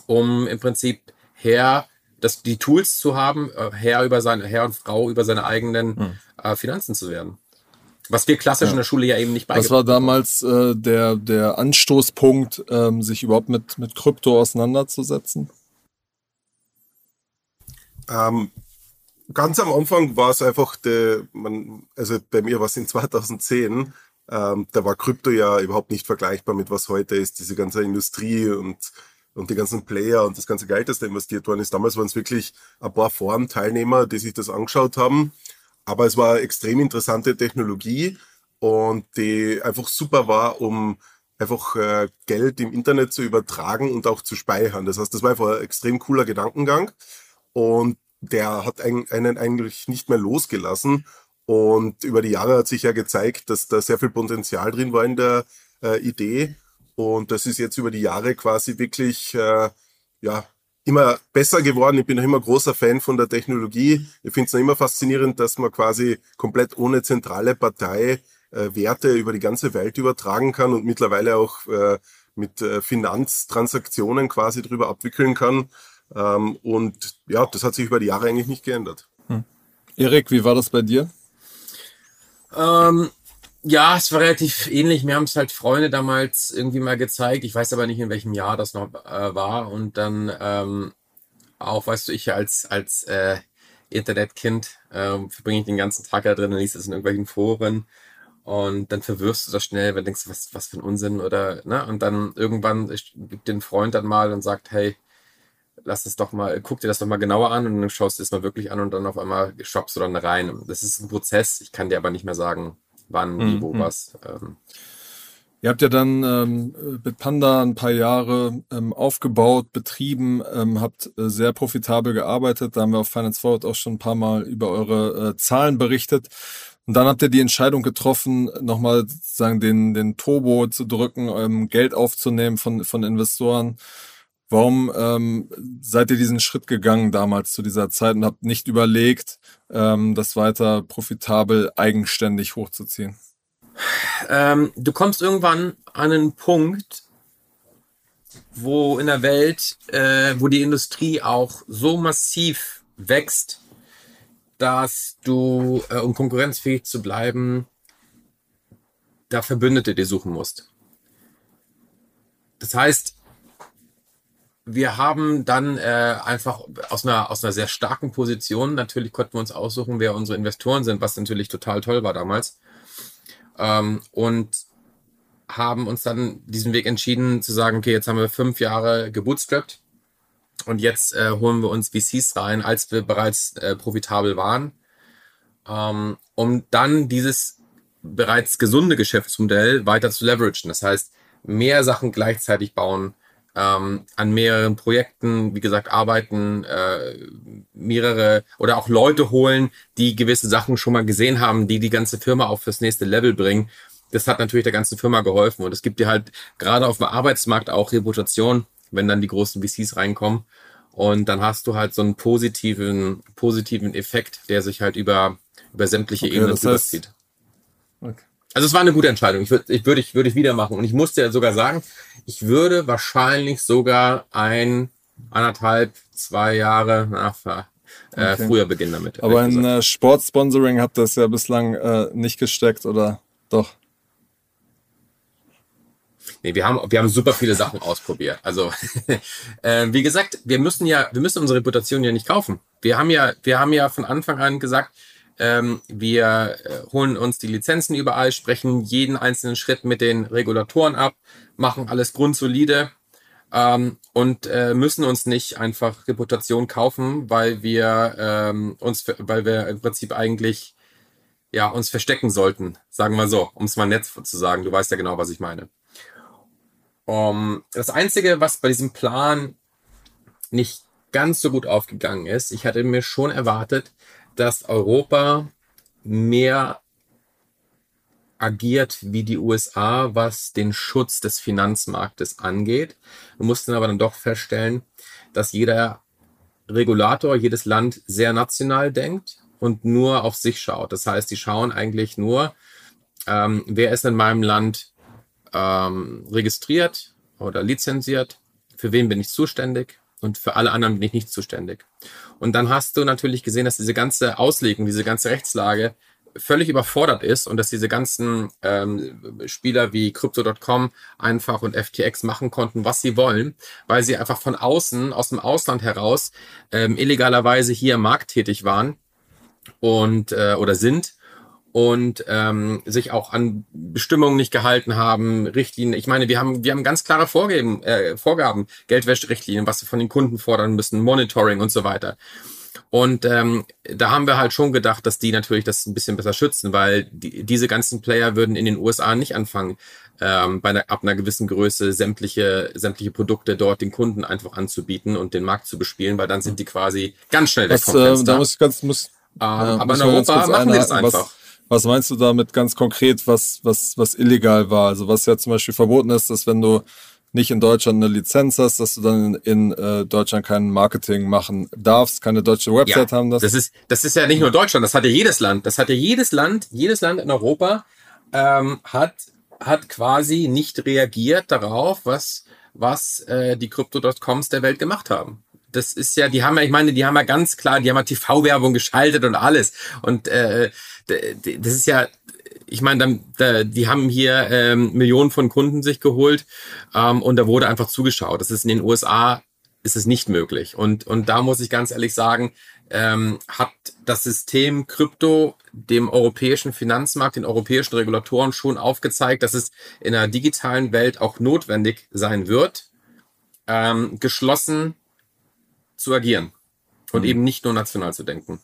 um im Prinzip Herr, das, die Tools zu haben, äh, Herr über seine Herr und Frau über seine eigenen hm. äh, Finanzen zu werden. Was wir klassisch ja. in der Schule ja eben nicht beigebracht haben. Was war damals äh, der, der Anstoßpunkt, ähm, sich überhaupt mit, mit Krypto auseinanderzusetzen? Ähm, ganz am Anfang war es einfach, der, man, also bei mir war es in 2010, ähm, da war Krypto ja überhaupt nicht vergleichbar mit was heute ist, diese ganze Industrie und, und die ganzen Player und das ganze Geld, das da investiert worden ist. Damals waren es wirklich ein paar Forenteilnehmer, die sich das angeschaut haben. Aber es war extrem interessante Technologie und die einfach super war, um einfach äh, Geld im Internet zu übertragen und auch zu speichern. Das heißt, das war einfach ein extrem cooler Gedankengang und der hat einen eigentlich nicht mehr losgelassen. Und über die Jahre hat sich ja gezeigt, dass da sehr viel Potenzial drin war in der äh, Idee. Und das ist jetzt über die Jahre quasi wirklich äh, ja, immer besser geworden. Ich bin noch immer großer Fan von der Technologie. Ich finde es noch immer faszinierend, dass man quasi komplett ohne zentrale Partei äh, Werte über die ganze Welt übertragen kann und mittlerweile auch äh, mit äh, Finanztransaktionen quasi drüber abwickeln kann. Ähm, und ja, das hat sich über die Jahre eigentlich nicht geändert. Hm. Erik, wie war das bei dir? Ähm, ja, es war relativ ähnlich. Mir haben es halt Freunde damals irgendwie mal gezeigt. Ich weiß aber nicht, in welchem Jahr das noch äh, war. Und dann ähm, auch, weißt du, ich als, als äh, Internetkind äh, verbringe ich den ganzen Tag da drin und liest es in irgendwelchen Foren. Und dann verwirrst du das schnell, wenn du denkst, was, was für ein Unsinn oder, ne? Und dann irgendwann gibt den Freund dann mal und sagt, hey, lass es doch mal, guck dir das doch mal genauer an und dann schaust du es mal wirklich an und dann auf einmal shoppst du dann rein. Das ist ein Prozess, ich kann dir aber nicht mehr sagen, wann, wie, mhm. wo, mhm. was. Ähm. Ihr habt ja dann ähm, mit Panda ein paar Jahre ähm, aufgebaut, betrieben, ähm, habt äh, sehr profitabel gearbeitet. Da haben wir auf Finance Forward auch schon ein paar Mal über eure äh, Zahlen berichtet. Und dann habt ihr die Entscheidung getroffen, nochmal sozusagen den, den Turbo zu drücken, ähm, Geld aufzunehmen von, von Investoren. Warum ähm, seid ihr diesen Schritt gegangen damals zu dieser Zeit und habt nicht überlegt, ähm, das weiter profitabel eigenständig hochzuziehen? Ähm, du kommst irgendwann an einen Punkt, wo in der Welt, äh, wo die Industrie auch so massiv wächst, dass du, äh, um konkurrenzfähig zu bleiben, da Verbündete dir suchen musst. Das heißt, wir haben dann äh, einfach aus einer, aus einer sehr starken Position, natürlich konnten wir uns aussuchen, wer unsere Investoren sind, was natürlich total toll war damals. Ähm, und haben uns dann diesen Weg entschieden zu sagen, okay, jetzt haben wir fünf Jahre gebootstrapped und jetzt äh, holen wir uns VCs rein, als wir bereits äh, profitabel waren, ähm, um dann dieses bereits gesunde Geschäftsmodell weiter zu leveragen. Das heißt, mehr Sachen gleichzeitig bauen, ähm, an mehreren Projekten, wie gesagt, arbeiten, äh, mehrere oder auch Leute holen, die gewisse Sachen schon mal gesehen haben, die die ganze Firma auch fürs nächste Level bringen. Das hat natürlich der ganzen Firma geholfen und es gibt dir halt gerade auf dem Arbeitsmarkt auch Reputation, wenn dann die großen VCs reinkommen. Und dann hast du halt so einen positiven, positiven Effekt, der sich halt über, über sämtliche okay, Ebenen überzieht. Okay. Also es war eine gute Entscheidung. Ich würde ich würde ich würde ich wieder machen und ich musste ja sogar sagen, ich würde wahrscheinlich sogar ein anderthalb zwei Jahre nach äh, okay. früher beginnen damit. Aber in äh, Sportsponsoring hat das ja bislang äh, nicht gesteckt oder doch? Nee, wir haben, wir haben super viele Sachen ausprobiert. Also, äh, wie gesagt, wir müssen ja, wir müssen unsere Reputation ja nicht kaufen. Wir haben ja, wir haben ja von Anfang an gesagt, ähm, wir äh, holen uns die Lizenzen überall, sprechen jeden einzelnen Schritt mit den Regulatoren ab, machen alles grundsolide ähm, und äh, müssen uns nicht einfach Reputation kaufen, weil wir ähm, uns, weil wir im Prinzip eigentlich ja uns verstecken sollten, sagen wir so, um es mal nett zu sagen. Du weißt ja genau, was ich meine. Um, das Einzige, was bei diesem Plan nicht ganz so gut aufgegangen ist, ich hatte mir schon erwartet, dass Europa mehr agiert wie die USA, was den Schutz des Finanzmarktes angeht. Wir mussten aber dann doch feststellen, dass jeder Regulator, jedes Land sehr national denkt und nur auf sich schaut. Das heißt, die schauen eigentlich nur, ähm, wer ist in meinem Land ähm, registriert oder lizenziert, für wen bin ich zuständig und für alle anderen bin ich nicht zuständig. Und dann hast du natürlich gesehen, dass diese ganze Auslegung, diese ganze Rechtslage völlig überfordert ist und dass diese ganzen ähm, Spieler wie Crypto.com einfach und FTX machen konnten, was sie wollen, weil sie einfach von außen, aus dem Ausland heraus, ähm, illegalerweise hier markttätig waren und äh, oder sind und ähm, sich auch an Bestimmungen nicht gehalten haben, Richtlinien. Ich meine, wir haben wir haben ganz klare Vorgaben, äh, Vorgaben, Geldwäscherichtlinien, was wir von den Kunden fordern müssen, Monitoring und so weiter. Und ähm, da haben wir halt schon gedacht, dass die natürlich das ein bisschen besser schützen, weil die, diese ganzen Player würden in den USA nicht anfangen, ähm, bei einer, ab einer gewissen Größe sämtliche, sämtliche Produkte dort den Kunden einfach anzubieten und den Markt zu bespielen, weil dann sind die quasi ganz schnell weg Was, vom äh, Fenster. da muss ich ganz, muss, ähm, ja, aber in Europa machen wir das einfach. Was, was meinst du damit ganz konkret, was, was, was illegal war? Also was ja zum Beispiel verboten ist, dass wenn du nicht in Deutschland eine Lizenz hast, dass du dann in, in äh, Deutschland kein Marketing machen darfst, keine deutsche Website haben darfst. Das ist, das ist ja nicht nur Deutschland, das hat ja jedes Land. Das hat ja jedes Land, jedes Land in Europa ähm, hat, hat quasi nicht reagiert darauf, was, was äh, die Crypto.coms der Welt gemacht haben. Das ist ja, die haben ja, ich meine, die haben ja ganz klar, die haben ja TV-Werbung geschaltet und alles. Und äh, das ist ja, ich meine, die haben hier ähm, Millionen von Kunden sich geholt ähm, und da wurde einfach zugeschaut. Das ist in den USA ist es nicht möglich. Und, und da muss ich ganz ehrlich sagen, ähm, hat das System Krypto dem europäischen Finanzmarkt, den europäischen Regulatoren schon aufgezeigt, dass es in einer digitalen Welt auch notwendig sein wird, ähm, geschlossen zu agieren und eben nicht nur national zu denken.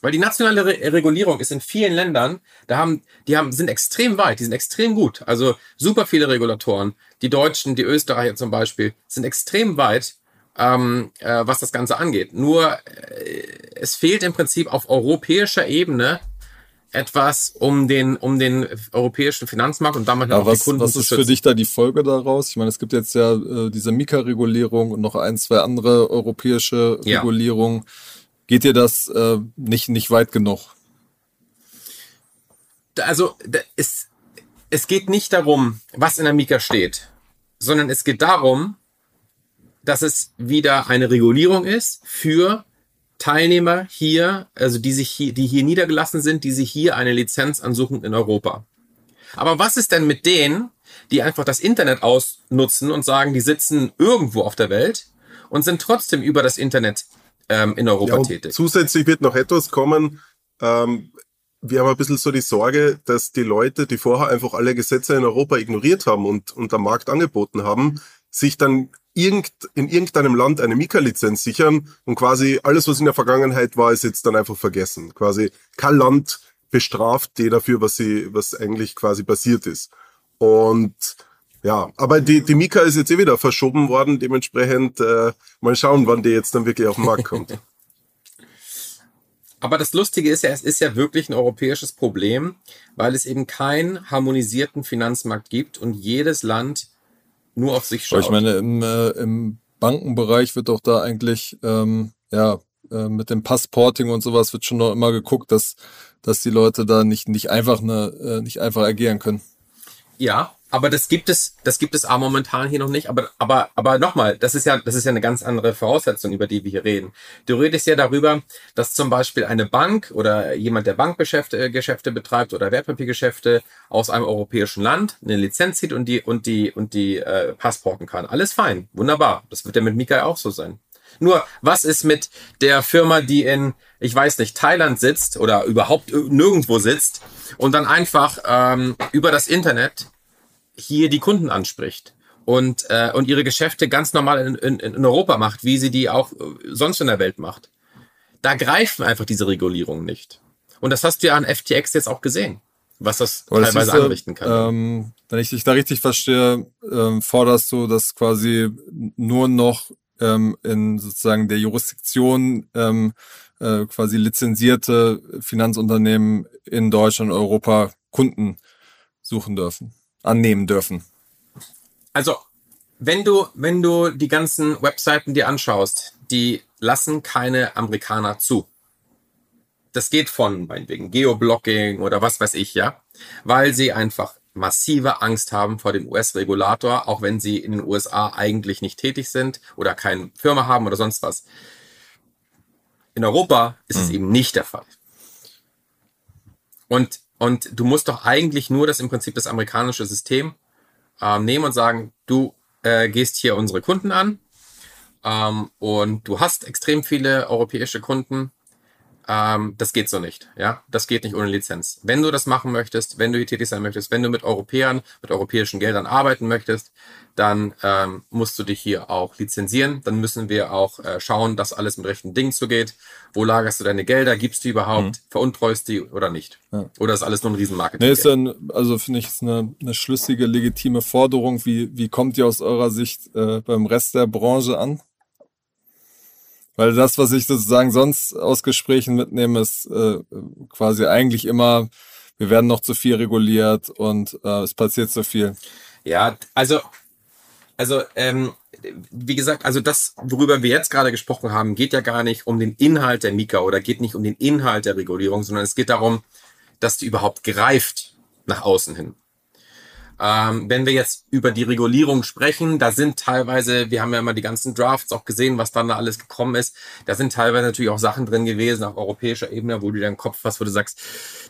Weil die nationale Re Regulierung ist in vielen Ländern, da haben, die haben, sind extrem weit, die sind extrem gut. Also super viele Regulatoren. Die Deutschen, die Österreicher zum Beispiel, sind extrem weit, ähm, äh, was das Ganze angeht. Nur äh, es fehlt im Prinzip auf europäischer Ebene etwas, um den, um den europäischen Finanzmarkt und damit Ja, auch was, die Kunden was zu ist schützen. für dich da die Folge daraus? Ich meine, es gibt jetzt ja äh, diese Mika-Regulierung und noch ein, zwei andere europäische Ja. Regulierungen. Geht dir das äh, nicht, nicht weit genug? also es, es geht nicht darum, was in der Mika steht, sondern es geht darum, dass es wieder eine Regulierung ist für Teilnehmer hier, also die sich hier, die hier niedergelassen sind, die sich hier eine Lizenz ansuchen in Europa. Aber was ist denn mit denen, die einfach das Internet ausnutzen und sagen, die sitzen irgendwo auf der Welt und sind trotzdem über das Internet ähm, in Europa Ja, tätig? zusätzlich wird noch etwas kommen. Ähm, wir haben ein bisschen so die Sorge, dass die Leute, die vorher einfach alle Gesetze in Europa ignoriert haben und, und am Markt angeboten haben, sich dann irgend, in irgendeinem Land eine Mika-Lizenz sichern und quasi alles, was in der Vergangenheit war, ist jetzt dann einfach vergessen. Quasi kein Land bestraft die dafür, was sie, was eigentlich quasi passiert ist. Und ja, aber die, die Mika ist jetzt eh wieder verschoben worden, dementsprechend äh, mal schauen, wann die jetzt dann wirklich auf den Markt kommt. Aber das Lustige ist ja, es ist ja wirklich ein europäisches Problem, weil es eben keinen harmonisierten Finanzmarkt gibt und jedes Land nur auf sich Aber schaut. ich meine, im, äh, im Bankenbereich wird doch da eigentlich, ähm, ja, äh, mit dem Passporting und sowas wird schon noch immer geguckt, dass, dass die Leute da nicht, nicht einfach eine, äh, nicht einfach agieren können. Ja, aber das gibt es, das gibt es A momentan hier noch nicht. Aber, aber, aber nochmal, das ist ja, das ist ja eine ganz andere Voraussetzung, über die wir hier reden. Du redest ja darüber, dass zum Beispiel eine Bank oder jemand, der Bankgeschäfte äh, Geschäfte betreibt oder Wertpapiergeschäfte aus einem europäischen Land eine Lizenz zieht und die und die und die äh, passporten kann. Alles fein, wunderbar. Das wird ja mit Mika auch so sein. Nur, was ist mit der Firma, die in, ich weiß nicht, Thailand sitzt oder überhaupt nirgendwo sitzt und dann einfach ähm, über das Internet hier die Kunden anspricht und, äh, und ihre Geschäfte ganz normal in, in, in Europa macht, wie sie die auch äh, sonst in der Welt macht. Da greifen einfach diese Regulierungen nicht. Und das hast du ja an FTX jetzt auch gesehen, was das das teilweise ist, äh, anrichten kann. Ähm, wenn ich dich da richtig verstehe, ähm, forderst du, dass quasi nur noch ähm, in sozusagen der Jurisdiktion ähm, äh, quasi lizenzierte Finanzunternehmen in Deutschland und Europa Kunden suchen dürfen, annehmen dürfen. Also, wenn du, wenn du die ganzen Webseiten dir anschaust, die lassen keine Amerikaner zu. Das geht von meinetwegen Geoblocking oder was weiß ich, ja, weil sie einfach massive Angst haben vor dem US-Regulator, auch wenn sie in den USA eigentlich nicht tätig sind oder keine Firma haben oder sonst was. In Europa ist es eben nicht der Fall. Und, und du musst doch eigentlich nur das im Prinzip das amerikanische System ähm, nehmen und sagen, du äh, gehst hier unsere Kunden an ähm, und du hast extrem viele europäische Kunden, Ähm, das geht so nicht. Ja, das geht nicht ohne Lizenz. Wenn du das machen möchtest, wenn du hier tätig sein möchtest, wenn du mit Europäern, mit europäischen Geldern arbeiten möchtest, dann ähm, musst du dich hier auch lizenzieren. Dann müssen wir auch äh, schauen, dass alles mit rechten Dingen zugeht. Wo lagerst du deine Gelder? Gibst du überhaupt? Mhm. Veruntreust die oder nicht? Ja. Oder ist alles nur ein Riesenmarketing? Nee, ist dann, also finde ich, ist eine, eine schlüssige, legitime Forderung. Wie, wie kommt die aus eurer Sicht äh, beim Rest der Branche an? Weil das, was ich sozusagen sonst aus Gesprächen mitnehme, ist äh, quasi eigentlich immer, wir werden noch zu viel reguliert und äh, es passiert zu viel. Ja, also, also ähm, wie gesagt, also das, worüber wir jetzt gerade gesprochen haben, geht ja gar nicht um den Inhalt der Mika oder geht nicht um den Inhalt der Regulierung, sondern es geht darum, dass die überhaupt greift nach außen hin. Ähm, wenn wir jetzt über die Regulierung sprechen, da sind teilweise, wir haben ja immer die ganzen Drafts auch gesehen, was dann da alles gekommen ist. Da sind teilweise natürlich auch Sachen drin gewesen auf europäischer Ebene, wo du deinen Kopf hast, wo du sagst,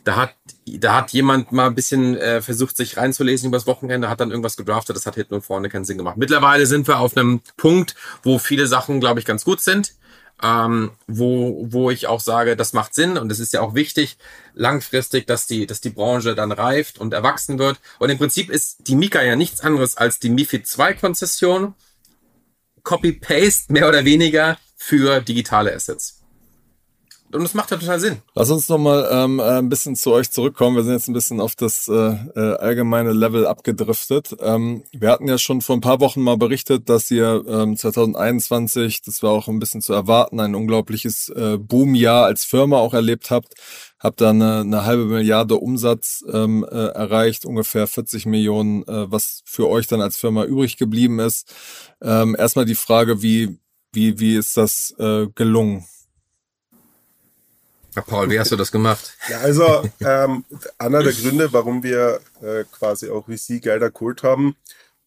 da hat, da hat jemand mal ein bisschen äh, versucht, sich reinzulesen übers Wochenende, hat dann irgendwas gedraftet, das hat hinten und vorne keinen Sinn gemacht. Mittlerweile sind wir auf einem Punkt, wo viele Sachen, glaube ich, ganz gut sind ähm, wo, wo ich auch sage, das macht Sinn und es ist ja auch wichtig, langfristig, dass die, dass die Branche dann reift und erwachsen wird. Und im Prinzip ist die Mika ja nichts anderes als die MIFID 2 Konzession, Copy-Paste mehr oder weniger für digitale Assets. Und das macht ja total Sinn. Lass uns nochmal ähm, äh, ein bisschen zu euch zurückkommen. Wir sind jetzt ein bisschen auf das äh, äh, allgemeine Level abgedriftet. Ähm, wir hatten ja schon vor ein paar Wochen mal berichtet, dass ihr ähm, 2021, das war auch ein bisschen zu erwarten, ein unglaubliches äh, Boomjahr als Firma auch erlebt habt. Habt da eine, eine halbe Milliarde Umsatz ähm, äh, erreicht, ungefähr 40 Millionen, äh, was für euch dann als Firma übrig geblieben ist. Ähm, erstmal die Frage, wie, wie, wie ist das äh, gelungen? Ja, Paul, wie hast du das gemacht? Ja, also ähm, einer der Gründe, warum wir äh, quasi auch VC-Gelder geholt haben,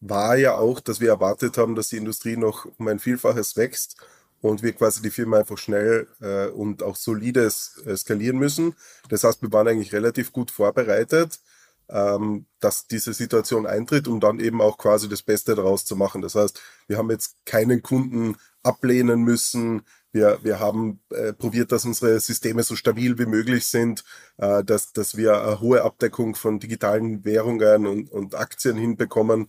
war ja auch, dass wir erwartet haben, dass die Industrie noch um ein Vielfaches wächst und wir quasi die Firma einfach schnell äh, und auch solides äh, skalieren müssen. Das heißt, wir waren eigentlich relativ gut vorbereitet, ähm, dass diese Situation eintritt, um dann eben auch quasi das Beste daraus zu machen. Das heißt, wir haben jetzt keinen Kunden ablehnen müssen, wir, wir haben äh, probiert, dass unsere Systeme so stabil wie möglich sind, äh, dass, dass wir eine hohe Abdeckung von digitalen Währungen und, und Aktien hinbekommen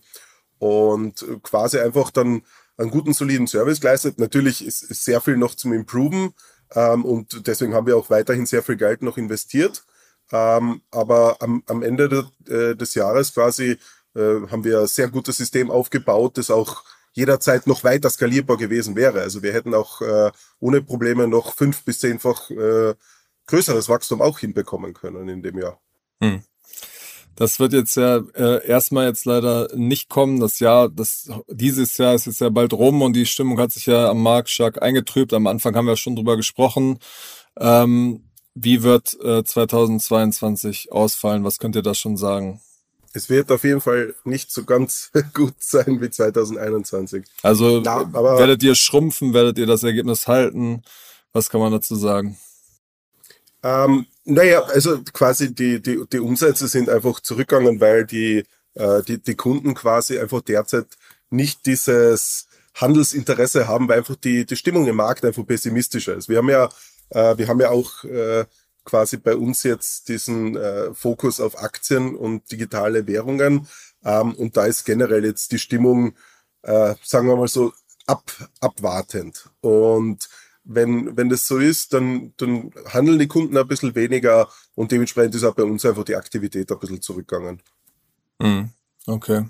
und quasi einfach dann einen guten, soliden Service geleistet. Natürlich ist, sehr viel noch zum Improven ähm, und deswegen haben wir auch weiterhin sehr viel Geld noch investiert. Ähm, aber am, am Ende de, äh, des Jahres quasi äh, haben wir ein sehr gutes System aufgebaut, das auch jederzeit noch weiter skalierbar gewesen wäre. Also wir hätten auch äh, ohne Probleme noch fünf bis zehnfach äh, größeres Wachstum auch hinbekommen können in dem Jahr. Hm. Das wird jetzt ja äh, erstmal jetzt leider nicht kommen. Das Jahr, das dieses Jahr ist jetzt ja bald rum und die Stimmung hat sich ja am Markt stark eingetrübt. Am Anfang haben wir schon drüber gesprochen. Ähm, wie wird äh, 2022 ausfallen? Was könnt ihr da schon sagen? Es wird auf jeden Fall nicht so ganz gut sein wie 2021. Also ja, werdet ihr schrumpfen, werdet ihr das Ergebnis halten? Was kann man dazu sagen? Ähm, naja, also quasi die, die, die Umsätze sind einfach zurückgegangen, weil die, äh, die, die Kunden quasi einfach derzeit nicht dieses Handelsinteresse haben, weil einfach die, die Stimmung im Markt einfach pessimistischer ist. Wir haben ja, äh, wir haben ja auch äh, quasi bei uns jetzt diesen äh, Fokus auf Aktien und digitale Währungen. Ähm, und da ist generell jetzt die Stimmung, äh, sagen wir mal so, ab, abwartend. Und wenn, wenn das so ist, dann, dann handeln die Kunden ein bisschen weniger und dementsprechend ist auch bei uns einfach die Aktivität ein bisschen zurückgegangen. Mhm. Okay.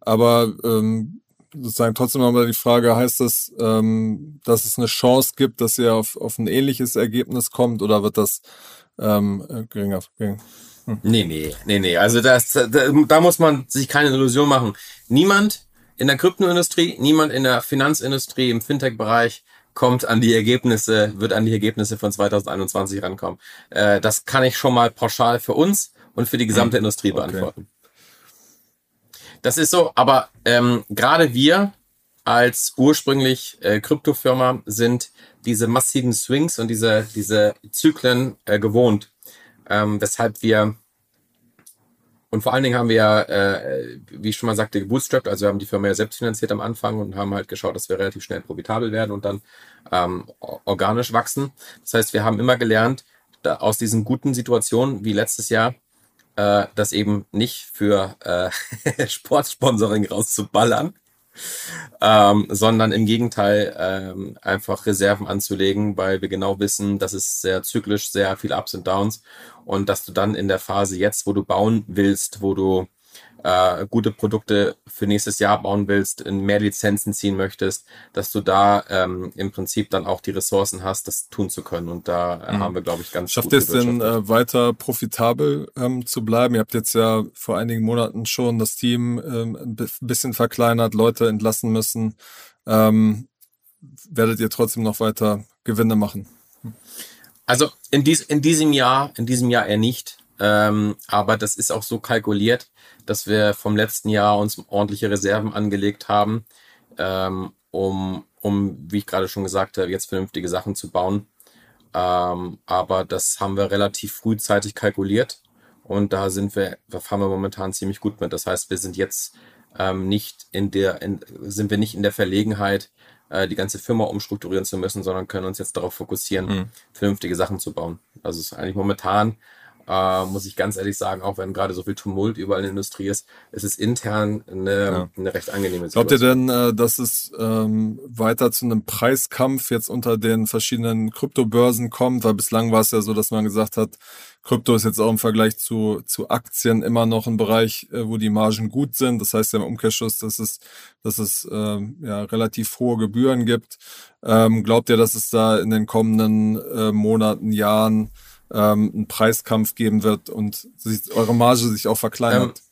Aber ähm, sozusagen trotzdem nochmal die Frage, heißt das, ähm, dass es eine Chance gibt, dass ihr auf, auf ein ähnliches Ergebnis kommt oder wird das ähm, äh, geringer? Hm. Nee, nee, nee, nee. Also das, da, da muss man sich keine Illusion machen. Niemand in der Kryptoindustrie, niemand in der Finanzindustrie, im Fintech-Bereich kommt an die Ergebnisse, wird an die Ergebnisse von 2021 rankommen. Äh, das kann ich schon mal pauschal für uns und für die gesamte hm. Industrie beantworten. Okay. Das ist so, aber ähm, gerade wir als ursprünglich äh, Kryptofirma sind diese massiven Swings und diese, diese Zyklen äh, gewohnt, ähm, weshalb wir und vor allen Dingen haben wir äh, wie ich schon mal sagte, gebootstrapped, also wir haben die Firma ja selbst finanziert am Anfang und haben halt geschaut, dass wir relativ schnell profitabel werden und dann ähm, organisch wachsen. Das heißt, wir haben immer gelernt, aus diesen guten Situationen wie letztes Jahr, äh, das eben nicht für äh, Sportsponsoring rauszuballern, ähm, sondern im Gegenteil ähm, einfach Reserven anzulegen, weil wir genau wissen, das ist sehr zyklisch, sehr viel Ups und Downs und dass du dann in der Phase jetzt, wo du bauen willst, wo du äh, gute Produkte für nächstes Jahr bauen willst, mehr Lizenzen ziehen möchtest, dass du da ähm, im Prinzip dann auch die Ressourcen hast, das tun zu können. Und da äh, mhm. haben wir, glaube ich, ganz Schafft ihr es denn äh, weiter profitabel ähm, zu bleiben? Ihr habt jetzt ja vor einigen Monaten schon das Team ähm, ein bisschen verkleinert, Leute entlassen müssen. Ähm, werdet ihr trotzdem noch weiter Gewinne machen? Also in, dies, in diesem Jahr, in diesem Jahr eher nicht. Ähm, aber das ist auch so kalkuliert, dass wir vom letzten Jahr uns ordentliche Reserven angelegt haben, ähm, um, um, wie ich gerade schon gesagt habe, jetzt vernünftige Sachen zu bauen. Ähm, aber das haben wir relativ frühzeitig kalkuliert und da sind wir, da fahren wir momentan ziemlich gut mit. Das heißt, wir sind jetzt ähm, nicht in der, in, sind wir nicht in der Verlegenheit, äh, die ganze Firma umstrukturieren zu müssen, sondern können uns jetzt darauf fokussieren, mhm. vernünftige Sachen zu bauen. Also es ist eigentlich momentan äh, muss ich ganz ehrlich sagen, auch wenn gerade so viel Tumult überall in der Industrie ist, es ist intern eine, ja. eine recht angenehme Situation. Glaubt ihr denn, äh, dass es ähm, weiter zu einem Preiskampf jetzt unter den verschiedenen Kryptobörsen kommt? Weil bislang war es ja so, dass man gesagt hat, Krypto ist jetzt auch im Vergleich zu, zu Aktien immer noch ein Bereich, äh, wo die Margen gut sind. Das heißt ja im Umkehrschluss, dass es, dass es äh, ja, relativ hohe Gebühren gibt. Ähm, glaubt ihr, dass es da in den kommenden äh, Monaten, Jahren ähm, einen Preiskampf geben wird und sich, eure Marge sich auch verkleinert?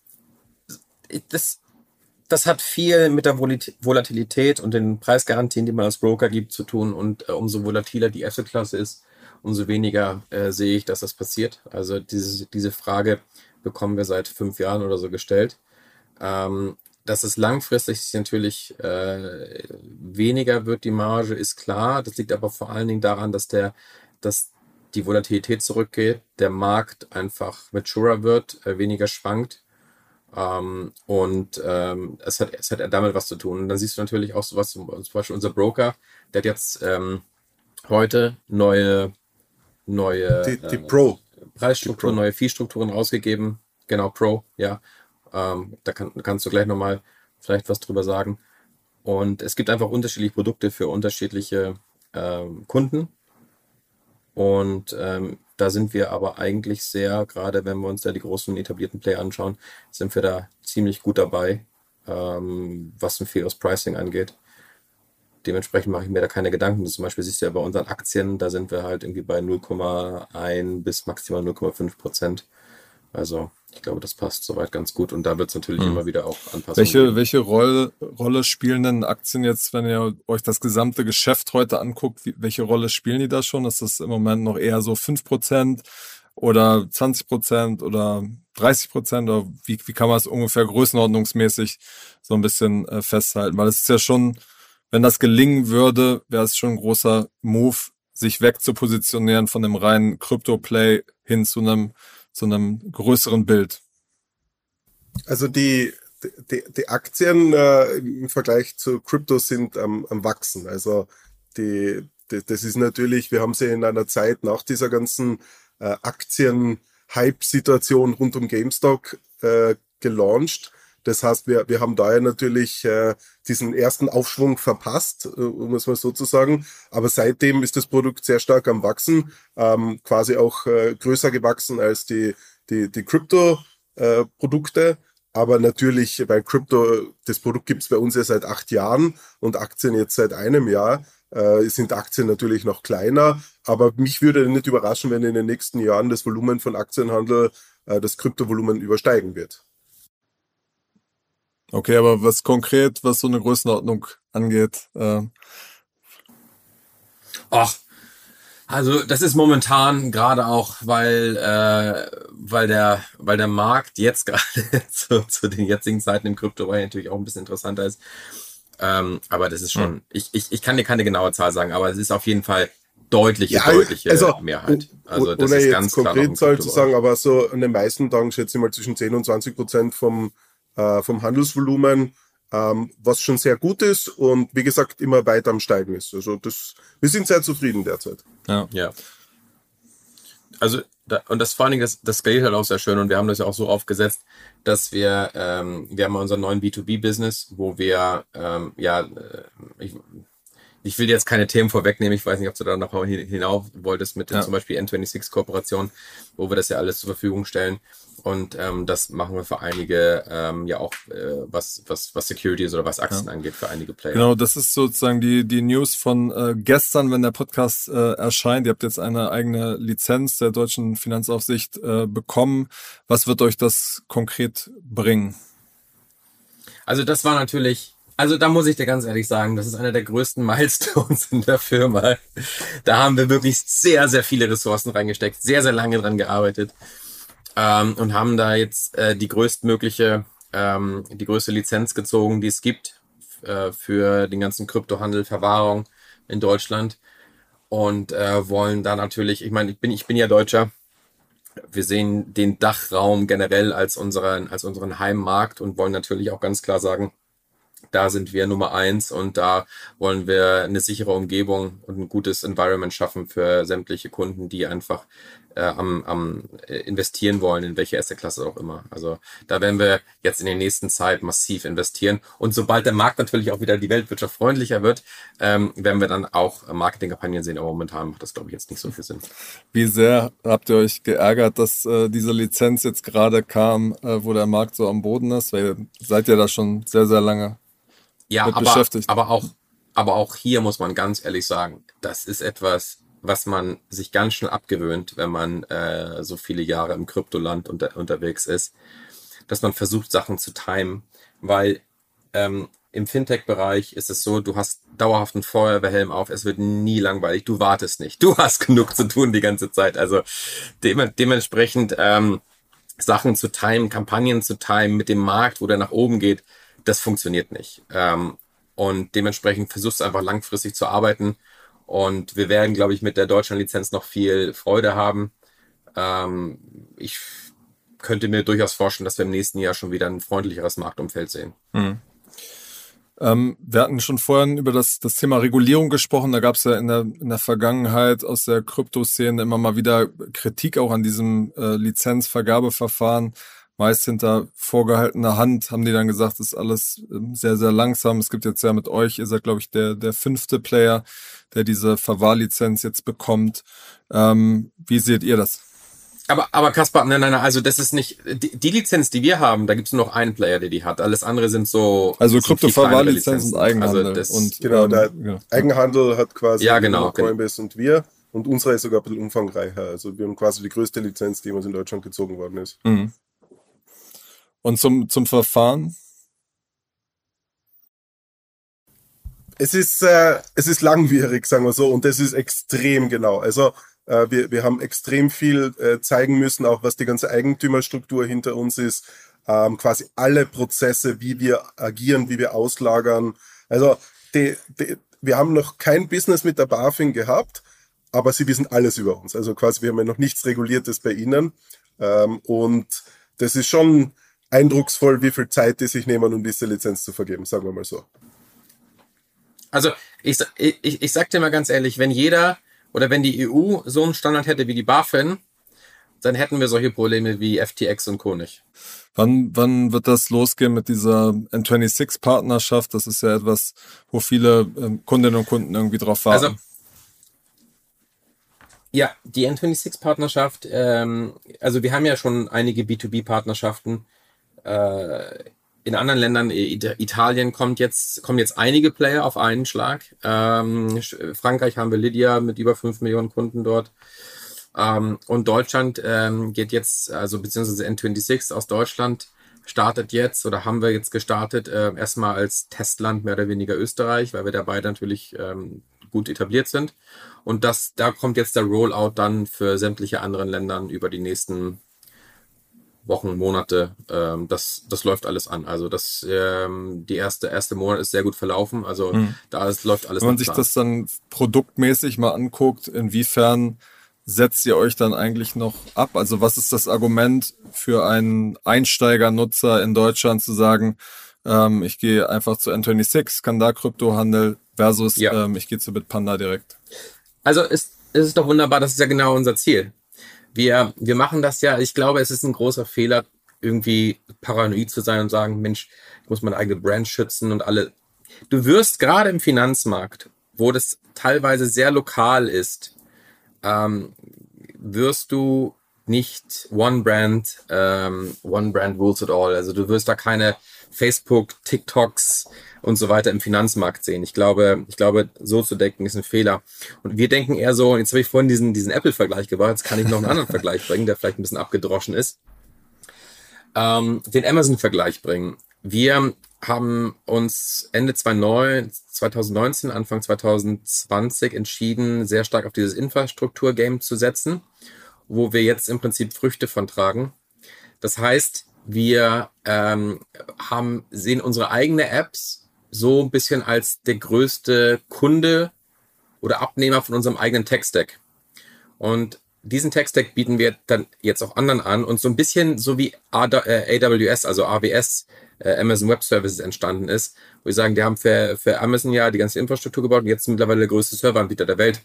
Ähm, das, das hat viel mit der Volatilität und den Preisgarantien, die man als Broker gibt, zu tun. Und äh, umso volatiler die Assetklasse ist, umso weniger äh, sehe ich, dass das passiert. Also diese, diese Frage bekommen wir seit fünf Jahren oder so gestellt. Ähm, dass es langfristig natürlich äh, weniger wird, die Marge, ist klar. Das liegt aber vor allen Dingen daran, dass der, dass die Volatilität zurückgeht, der Markt einfach maturer wird, äh, weniger schwankt. Ähm, und ähm, es, hat, es hat damit was zu tun. Und dann siehst du natürlich auch sowas, zum, zum Beispiel unser Broker, der hat jetzt ähm, heute neue, neue die, die äh, Pro. Preisstrukturen, neue Fee-Strukturen rausgegeben. Genau, Pro, ja. Ähm, da kann, kannst du gleich nochmal vielleicht was drüber sagen. Und es gibt einfach unterschiedliche Produkte für unterschiedliche ähm, Kunden. Und ähm, da sind wir aber eigentlich sehr, gerade wenn wir uns da die großen etablierten Player anschauen, sind wir da ziemlich gut dabei, ähm, was ein faires Pricing angeht. Dementsprechend mache ich mir da keine Gedanken. Zum Beispiel siehst du ja bei unseren Aktien, da sind wir halt irgendwie bei 0,1 bis maximal 0,5 Prozent. Also ich glaube, das passt soweit ganz gut und da wird es natürlich hm. immer wieder auch Anpassungen Welche, geben. welche Rolle, Rolle spielen denn Aktien jetzt, wenn ihr euch das gesamte Geschäft heute anguckt, wie, welche Rolle spielen die da schon? Ist das im Moment noch eher so 5% oder 20% oder 30% oder wie, wie kann man es ungefähr größenordnungsmäßig so ein bisschen äh, festhalten? Weil es ist ja schon, wenn das gelingen würde, wäre es schon ein großer Move, sich wegzupositionieren von dem reinen Crypto-Play hin zu einem zu einem größeren Bild? Also die, die, die Aktien äh, im Vergleich zu Krypto sind am, am Wachsen. Also die, die, das ist natürlich, wir haben sie in einer Zeit nach dieser ganzen äh, Aktien-Hype-Situation rund um GameStop äh, gelauncht das heißt, wir, wir haben daher natürlich äh, diesen ersten Aufschwung verpasst, äh, um es mal so zu sagen. Aber seitdem ist das Produkt sehr stark am Wachsen, ähm, quasi auch äh, größer gewachsen als die, die, die Krypto-Produkte. Äh, aber natürlich, bei Krypto, das Produkt gibt es bei uns ja seit acht Jahren und Aktien jetzt seit einem Jahr. Äh, sind Aktien natürlich noch kleiner, aber mich würde nicht überraschen, wenn in den nächsten Jahren das Volumen von Aktienhandel äh, das Kryptovolumen übersteigen wird. Okay, aber was konkret, was so eine Größenordnung angeht? Äh Ach, also das ist momentan gerade auch, weil, äh, weil, der, weil der Markt jetzt gerade zu, zu den jetzigen Zeiten im Kryptobereich natürlich auch ein bisschen interessanter ist. Ähm, aber das ist schon, hm. ich, ich, ich kann dir keine genaue Zahl sagen, aber es ist auf jeden Fall deutliche, Ja, deutliche also, Mehrheit. Also das ohne ist jetzt ganz klar konkret ein Zahl zu sagen, aber so an den meisten Tagen schätze ich mal zwischen 10 und 20 Prozent vom, äh, vom Handelsvolumen, ähm, was schon sehr gut ist und wie gesagt immer weiter am Steigen ist. Also das, wir sind sehr zufrieden derzeit. Ja. Ja. Also, da, und das vor allen Dingen, das, das skaliert halt auch sehr schön und wir haben das ja auch so aufgesetzt, dass wir, ähm, wir haben unseren neuen B2B-Business, wo wir, ähm, ja, äh, ich, ich will jetzt keine Themen vorwegnehmen, ich weiß nicht, ob du da noch hin- hinauf wolltest mit Ja. zum Beispiel N26-Kooperation, wo wir das ja alles zur Verfügung stellen. Und ähm, das machen wir für einige, ähm, ja auch, äh, was, was, was Securities oder was Aktien angeht, für einige Player. Genau, das ist sozusagen die, die News von äh, gestern, wenn der Podcast äh, erscheint. Ihr habt jetzt eine eigene Lizenz der deutschen Finanzaufsicht äh, bekommen. Was wird euch das konkret bringen? Also das war natürlich, also da muss ich dir ganz ehrlich sagen, das ist einer der größten Milestones in der Firma. Da haben wir wirklich sehr, sehr viele Ressourcen reingesteckt, sehr, sehr lange dran gearbeitet ähm, und haben da jetzt äh, die größtmögliche, ähm, die größte Lizenz gezogen, die es gibt äh, für den ganzen Kryptohandel, Verwahrung in Deutschland. Und äh, wollen da natürlich, ich meine, ich bin, ich bin ja Deutscher, wir sehen den Dachraum generell als unseren, als unseren Heimmarkt und wollen natürlich auch ganz klar sagen, da sind wir Nummer eins und da wollen wir eine sichere Umgebung und ein gutes Environment schaffen für sämtliche Kunden, die einfach äh, am, am äh, investieren wollen, in welche Assetklasse auch immer. Also da werden wir jetzt in der nächsten Zeit massiv investieren. Und sobald der Markt natürlich auch wieder die Weltwirtschaft freundlicher wird, ähm, werden wir dann auch äh, Marketingkampagnen sehen. Aber momentan macht das, glaube ich, jetzt nicht so viel Sinn. Wie sehr habt ihr euch geärgert, dass äh, diese Lizenz jetzt gerade kam, äh, wo der Markt so am Boden ist? Weil ihr seid ja da schon sehr, sehr lange. Ja, mit aber, beschäftigt. aber auch, aber auch hier muss man ganz ehrlich sagen, das ist etwas, was man sich ganz schnell abgewöhnt, wenn man äh, so viele Jahre im Kryptoland unter, unterwegs ist, dass man versucht, Sachen zu timen, weil ähm, im Fintech-Bereich ist es so, du hast dauerhaft einen Feuerwehrhelm auf, es wird nie langweilig, du wartest nicht, du hast genug zu tun die ganze Zeit. Also dem, dementsprechend ähm, Sachen zu timen, Kampagnen zu timen mit dem Markt, wo der nach oben geht, das funktioniert nicht. Ähm, und dementsprechend versuchst du einfach langfristig zu arbeiten. Und wir werden, glaube ich, mit der Deutschland-Lizenz noch viel Freude haben. Ähm, ich könnte mir durchaus vorstellen, dass wir im nächsten Jahr schon wieder ein freundlicheres Marktumfeld sehen. Ähm, wir hatten schon vorhin über das, das Thema Regulierung gesprochen. Da gab es ja in der, in der Vergangenheit aus der Kryptoszene immer mal wieder Kritik auch an diesem äh, Lizenzvergabeverfahren. Meist hinter vorgehaltener Hand haben die dann gesagt, das ist alles ähm, sehr, sehr langsam. Es gibt jetzt ja mit euch, ihr seid, glaube ich, der, der fünfte Player, der diese Verwahrlizenz jetzt bekommt. Ähm, wie seht ihr das? Aber, aber Kaspar, nein, nein, nein, also das ist nicht, die, die Lizenz, die wir haben, da gibt es nur noch einen Player, der die hat. Alles andere sind so. Also Kryptoverwahrlizenz und Lizenzen. Eigenhandel. Also das, und, Genau, ähm, der ja. Eigenhandel hat quasi Ja, genau, nur Coinbase und wir. Und unsere ist sogar ein bisschen umfangreicher. Also wir haben quasi die größte Lizenz, die jemals in Deutschland gezogen worden ist. Mhm. Und zum, zum Verfahren? Es ist, äh, es ist langwierig, sagen wir so, und das ist extrem genau. Also äh, wir, wir haben extrem viel äh, zeigen müssen, auch was die ganze Eigentümerstruktur hinter uns ist, ähm, quasi alle Prozesse, wie wir agieren, wie wir auslagern. Also die, die, wir haben noch kein Business mit der BaFin gehabt, aber sie wissen alles über uns. Also quasi wir haben ja noch nichts Reguliertes bei ihnen. Ähm, und das ist schon eindrucksvoll, wie viel Zeit die sich nehmen, um diese Lizenz zu vergeben, sagen wir mal so. Also ich, ich, ich sag dir mal ganz ehrlich, wenn jeder oder wenn die EU so einen Standard hätte wie die BaFin, dann hätten wir solche Probleme wie FTX und Co. nicht. Wann, wann wird das losgehen mit dieser N26-Partnerschaft? Das ist ja etwas, wo viele ähm, Kundinnen und Kunden irgendwie drauf warten. Also ja, die N26-Partnerschaft, ähm, also wir haben ja schon einige B2B-Partnerschaften. Äh, in anderen Ländern, It- Italien kommt jetzt, kommen jetzt einige Player auf einen Schlag. Ähm, Frankreich haben wir Lydia mit über 5 Millionen Kunden dort. Ähm, und Deutschland ähm, geht jetzt, also beziehungsweise N26 aus Deutschland startet jetzt oder haben wir jetzt gestartet, äh, erstmal als Testland mehr oder weniger Österreich, weil wir dabei natürlich ähm, gut etabliert sind. Und das, da kommt jetzt der Rollout dann für sämtliche anderen Ländern über die nächsten Wochen, Monate. Ähm, das, das läuft alles an. Also das, ähm, die erste, erste Monat ist sehr gut verlaufen. Also hm. da ist, läuft alles Wenn man sich Plan. das dann produktmäßig mal anguckt, inwiefern setzt ihr euch dann eigentlich noch ab? Also was ist das Argument für einen Einsteigernutzer in Deutschland zu sagen, ähm, ich gehe einfach zu N26, kann da Kryptohandel versus ja. ähm, ich gehe zu Bitpanda direkt? Also ist, ist es doch wunderbar, das ist ja genau unser Ziel. Wir, wir machen das ja, ich glaube, es ist ein großer Fehler, irgendwie paranoid zu sein und sagen, Mensch, ich muss meine eigene Brand schützen und alle. Du wirst gerade im Finanzmarkt, wo das teilweise sehr lokal ist, ähm, wirst du nicht One Brand, ähm, One Brand Rules at all. Also du wirst da keine Facebook, TikToks und so weiter im Finanzmarkt sehen. Ich glaube, ich glaube, so zu denken ist ein Fehler. Und wir denken eher so, jetzt habe ich vorhin diesen, diesen Apple-Vergleich gebracht, jetzt kann ich noch einen anderen Vergleich bringen, der vielleicht ein bisschen abgedroschen ist. Ähm, den Amazon-Vergleich bringen. Wir haben uns Ende 2019, Anfang 2020 entschieden, sehr stark auf dieses Infrastruktur-Game zu setzen, wo wir jetzt im Prinzip Früchte von tragen. Das heißt, wir ähm, haben, sehen unsere eigene Apps so ein bisschen als der größte Kunde oder Abnehmer von unserem eigenen Tech-Stack. Und diesen Tech-Stack bieten wir dann jetzt auch anderen an und so ein bisschen so wie AWS, also AWS, äh, Amazon Web Services entstanden ist, wo wir sagen, die haben für, für Amazon ja die ganze Infrastruktur gebaut und jetzt mittlerweile der größte Serveranbieter der Welt.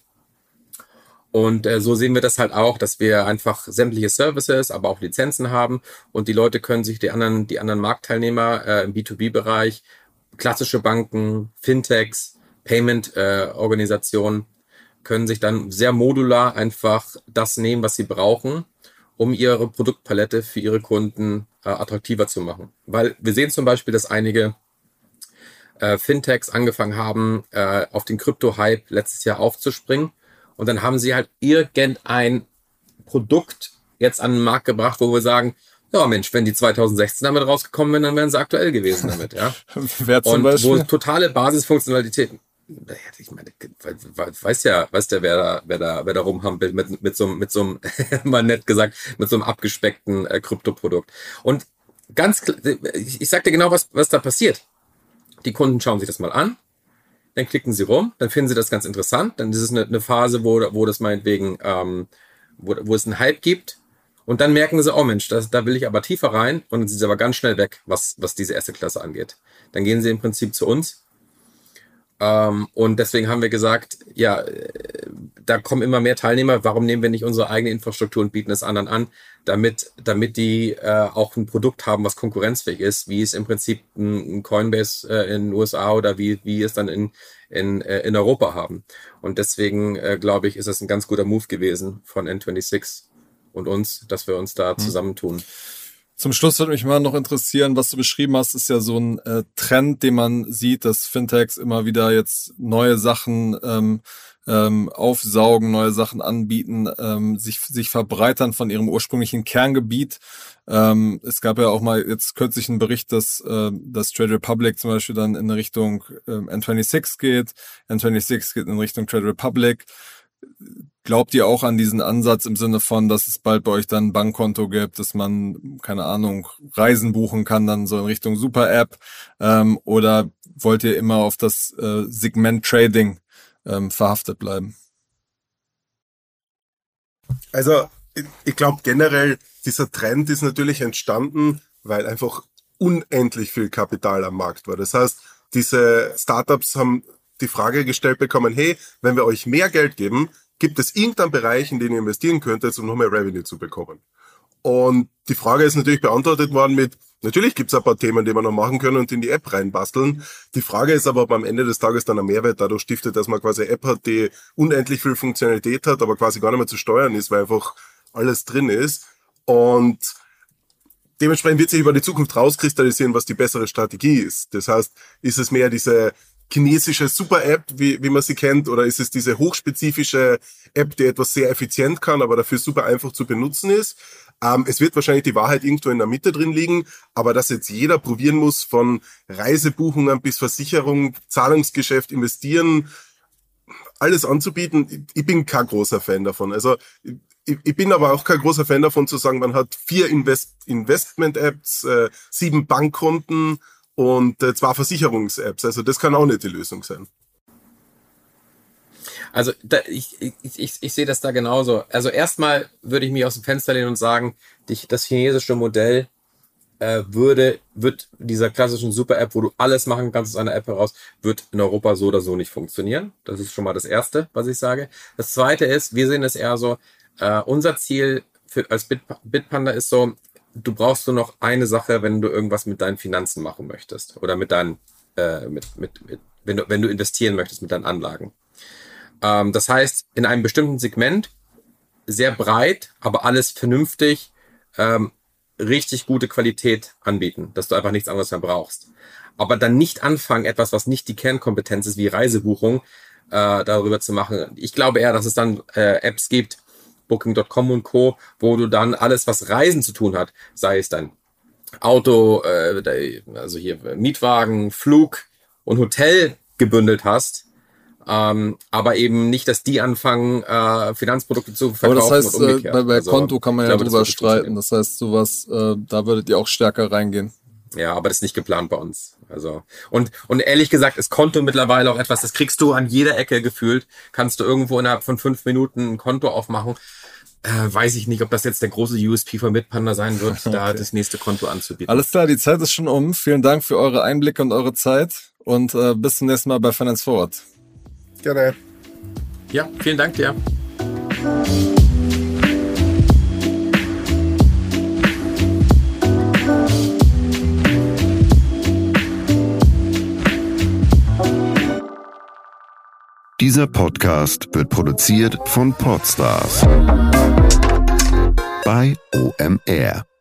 Und äh, so sehen wir das halt auch, dass wir einfach sämtliche Services, aber auch Lizenzen haben und die Leute können sich die anderen, die anderen Marktteilnehmer äh, im B2B-Bereich, klassische Banken, Fintechs, Payment-Organisationen, äh, können sich dann sehr modular einfach das nehmen, was sie brauchen, um ihre Produktpalette für ihre Kunden äh, attraktiver zu machen. Weil wir sehen zum Beispiel, dass einige äh, Fintechs angefangen haben, äh, auf den Krypto-Hype letztes Jahr aufzuspringen und dann haben sie halt irgendein Produkt jetzt an den Markt gebracht, wo wir sagen, ja Mensch, wenn die 2016 damit rausgekommen wären, dann wären sie aktuell gewesen damit, ja. Wer zum und Beispiel? wo totale Basisfunktionalitäten. Ich meine, weiß ja, weiß ja, wer da, wer da, wer da rumhampelt mit, mit so, mit so einem, mal nett gesagt, mit so einem abgespeckten äh, Kryptoprodukt. Und ganz, ich, ich sag dir genau, was, was da passiert. Die Kunden schauen sich das mal an, dann klicken sie rum, dann finden sie das ganz interessant, dann ist es eine, eine Phase, wo, wo das meinetwegen, ähm, wo, wo es einen Hype gibt. Und dann merken sie, oh Mensch, das, da will ich aber tiefer rein. Und dann sind sie aber ganz schnell weg, was, was diese erste Klasse angeht. Dann gehen sie im Prinzip zu uns. Ähm, und deswegen haben wir gesagt, ja, da kommen immer mehr Teilnehmer. Warum nehmen wir nicht unsere eigene Infrastruktur und bieten es anderen an, damit, damit die äh, auch ein Produkt haben, was konkurrenzfähig ist, wie es im Prinzip ein, Coinbase äh, in den USA oder wie, wie es dann in, in, äh, in Europa haben. Und deswegen äh, glaube ich, ist es ein ganz guter Move gewesen von N26 und uns, dass wir uns da mhm. zusammentun. Zum Schluss würde mich mal noch interessieren, was du beschrieben hast, ist ja so ein äh, Trend, den man sieht, dass Fintechs immer wieder jetzt neue Sachen ähm, ähm, aufsaugen, neue Sachen anbieten, ähm, sich, sich verbreitern von ihrem ursprünglichen Kerngebiet. Ähm, es gab ja auch mal jetzt kürzlich einen Bericht, dass, äh, dass Trade Republic zum Beispiel dann in Richtung äh, N26 geht, N26 geht in Richtung Trade Republic Glaubt ihr auch an diesen Ansatz im Sinne von, dass es bald bei euch dann ein Bankkonto gibt, dass man, keine Ahnung, Reisen buchen kann, dann so in Richtung Super-App? Ähm, oder wollt ihr immer auf das äh, Segment Trading ähm, verhaftet bleiben? Also, ich, glaube generell, dieser Trend ist natürlich entstanden, weil einfach unendlich viel Kapital am Markt war. Das heißt, diese Startups haben die Frage gestellt bekommen, hey, wenn wir euch mehr Geld geben, gibt es irgendeinen Bereich, in den ihr investieren könntet, um noch mehr Revenue zu bekommen? Und die Frage ist natürlich beantwortet worden mit, natürlich gibt es ein paar Themen, die wir noch machen können und in die App reinbasteln. Die Frage ist aber, ob am Ende des Tages dann ein Mehrwert dadurch stiftet, dass man quasi eine App hat, die unendlich viel Funktionalität hat, aber quasi gar nicht mehr zu steuern ist, weil einfach alles drin ist. Und dementsprechend wird sich über die Zukunft rauskristallisieren, was die bessere Strategie ist. Das heißt, ist es mehr diese chinesische Super-App, wie, wie man sie kennt, oder ist es diese hochspezifische App, die etwas sehr effizient kann, aber dafür super einfach zu benutzen ist? Ähm, es wird wahrscheinlich die Wahrheit irgendwo in der Mitte drin liegen, aber dass jetzt jeder probieren muss, von Reisebuchungen bis Versicherung, Zahlungsgeschäft, investieren, alles anzubieten, ich bin kein großer Fan davon. Also ich, ich bin aber auch kein großer Fan davon zu sagen, man hat vier Invest Investment-Apps, äh, sieben Bankkonten und äh, zwei Versicherungs-Apps. Also das kann auch nicht die Lösung sein. Also da, ich, ich, ich, ich sehe das da genauso. Also erstmal würde ich mich aus dem Fenster lehnen und sagen, die, das chinesische Modell äh, würde, wird dieser klassischen Super-App, wo du alles machen kannst aus einer App heraus, wird in Europa so oder so nicht funktionieren. Das ist schon mal das Erste, was ich sage. Das Zweite ist, wir sehen es eher so, äh, unser Ziel für, als Bit, Bitpanda ist so, du brauchst nur noch eine Sache, wenn du irgendwas mit deinen Finanzen machen möchtest oder mit deinen, äh, mit, mit, mit, wenn du, wenn du investieren möchtest mit deinen Anlagen. Ähm, das heißt, in einem bestimmten Segment sehr breit, aber alles vernünftig, ähm, richtig gute Qualität anbieten, dass du einfach nichts anderes mehr brauchst. Aber dann nicht anfangen, etwas, was nicht die Kernkompetenz ist, wie Reisebuchung, äh, darüber zu machen. Ich glaube eher, dass es dann äh, Apps gibt, Booking.com und Co., wo du dann alles, was Reisen zu tun hat, sei es dein Auto, äh, also hier Mietwagen, Flug und Hotel gebündelt hast, ähm, aber eben nicht, dass die anfangen, äh, Finanzprodukte zu verkaufen. Aber das heißt, äh, bei, bei also, Konto kann man ja glaube, drüber streiten. Das heißt, sowas, äh, da würdet ihr auch stärker reingehen. Ja, aber das ist nicht geplant bei uns. Also und und ehrlich gesagt ist Konto mittlerweile auch etwas, das kriegst du an jeder Ecke gefühlt. Kannst du irgendwo innerhalb von fünf Minuten ein Konto aufmachen. Äh, weiß ich nicht, ob das jetzt der große USP von Mitpanda sein wird, okay. da das nächste Konto anzubieten. Alles klar, die Zeit ist schon um. Vielen Dank für eure Einblicke und eure Zeit und äh, bis zum nächsten Mal bei Finance Forward. Gerne. Ja, vielen Dank dir. Dieser Podcast wird produziert von Podstars bei OMR.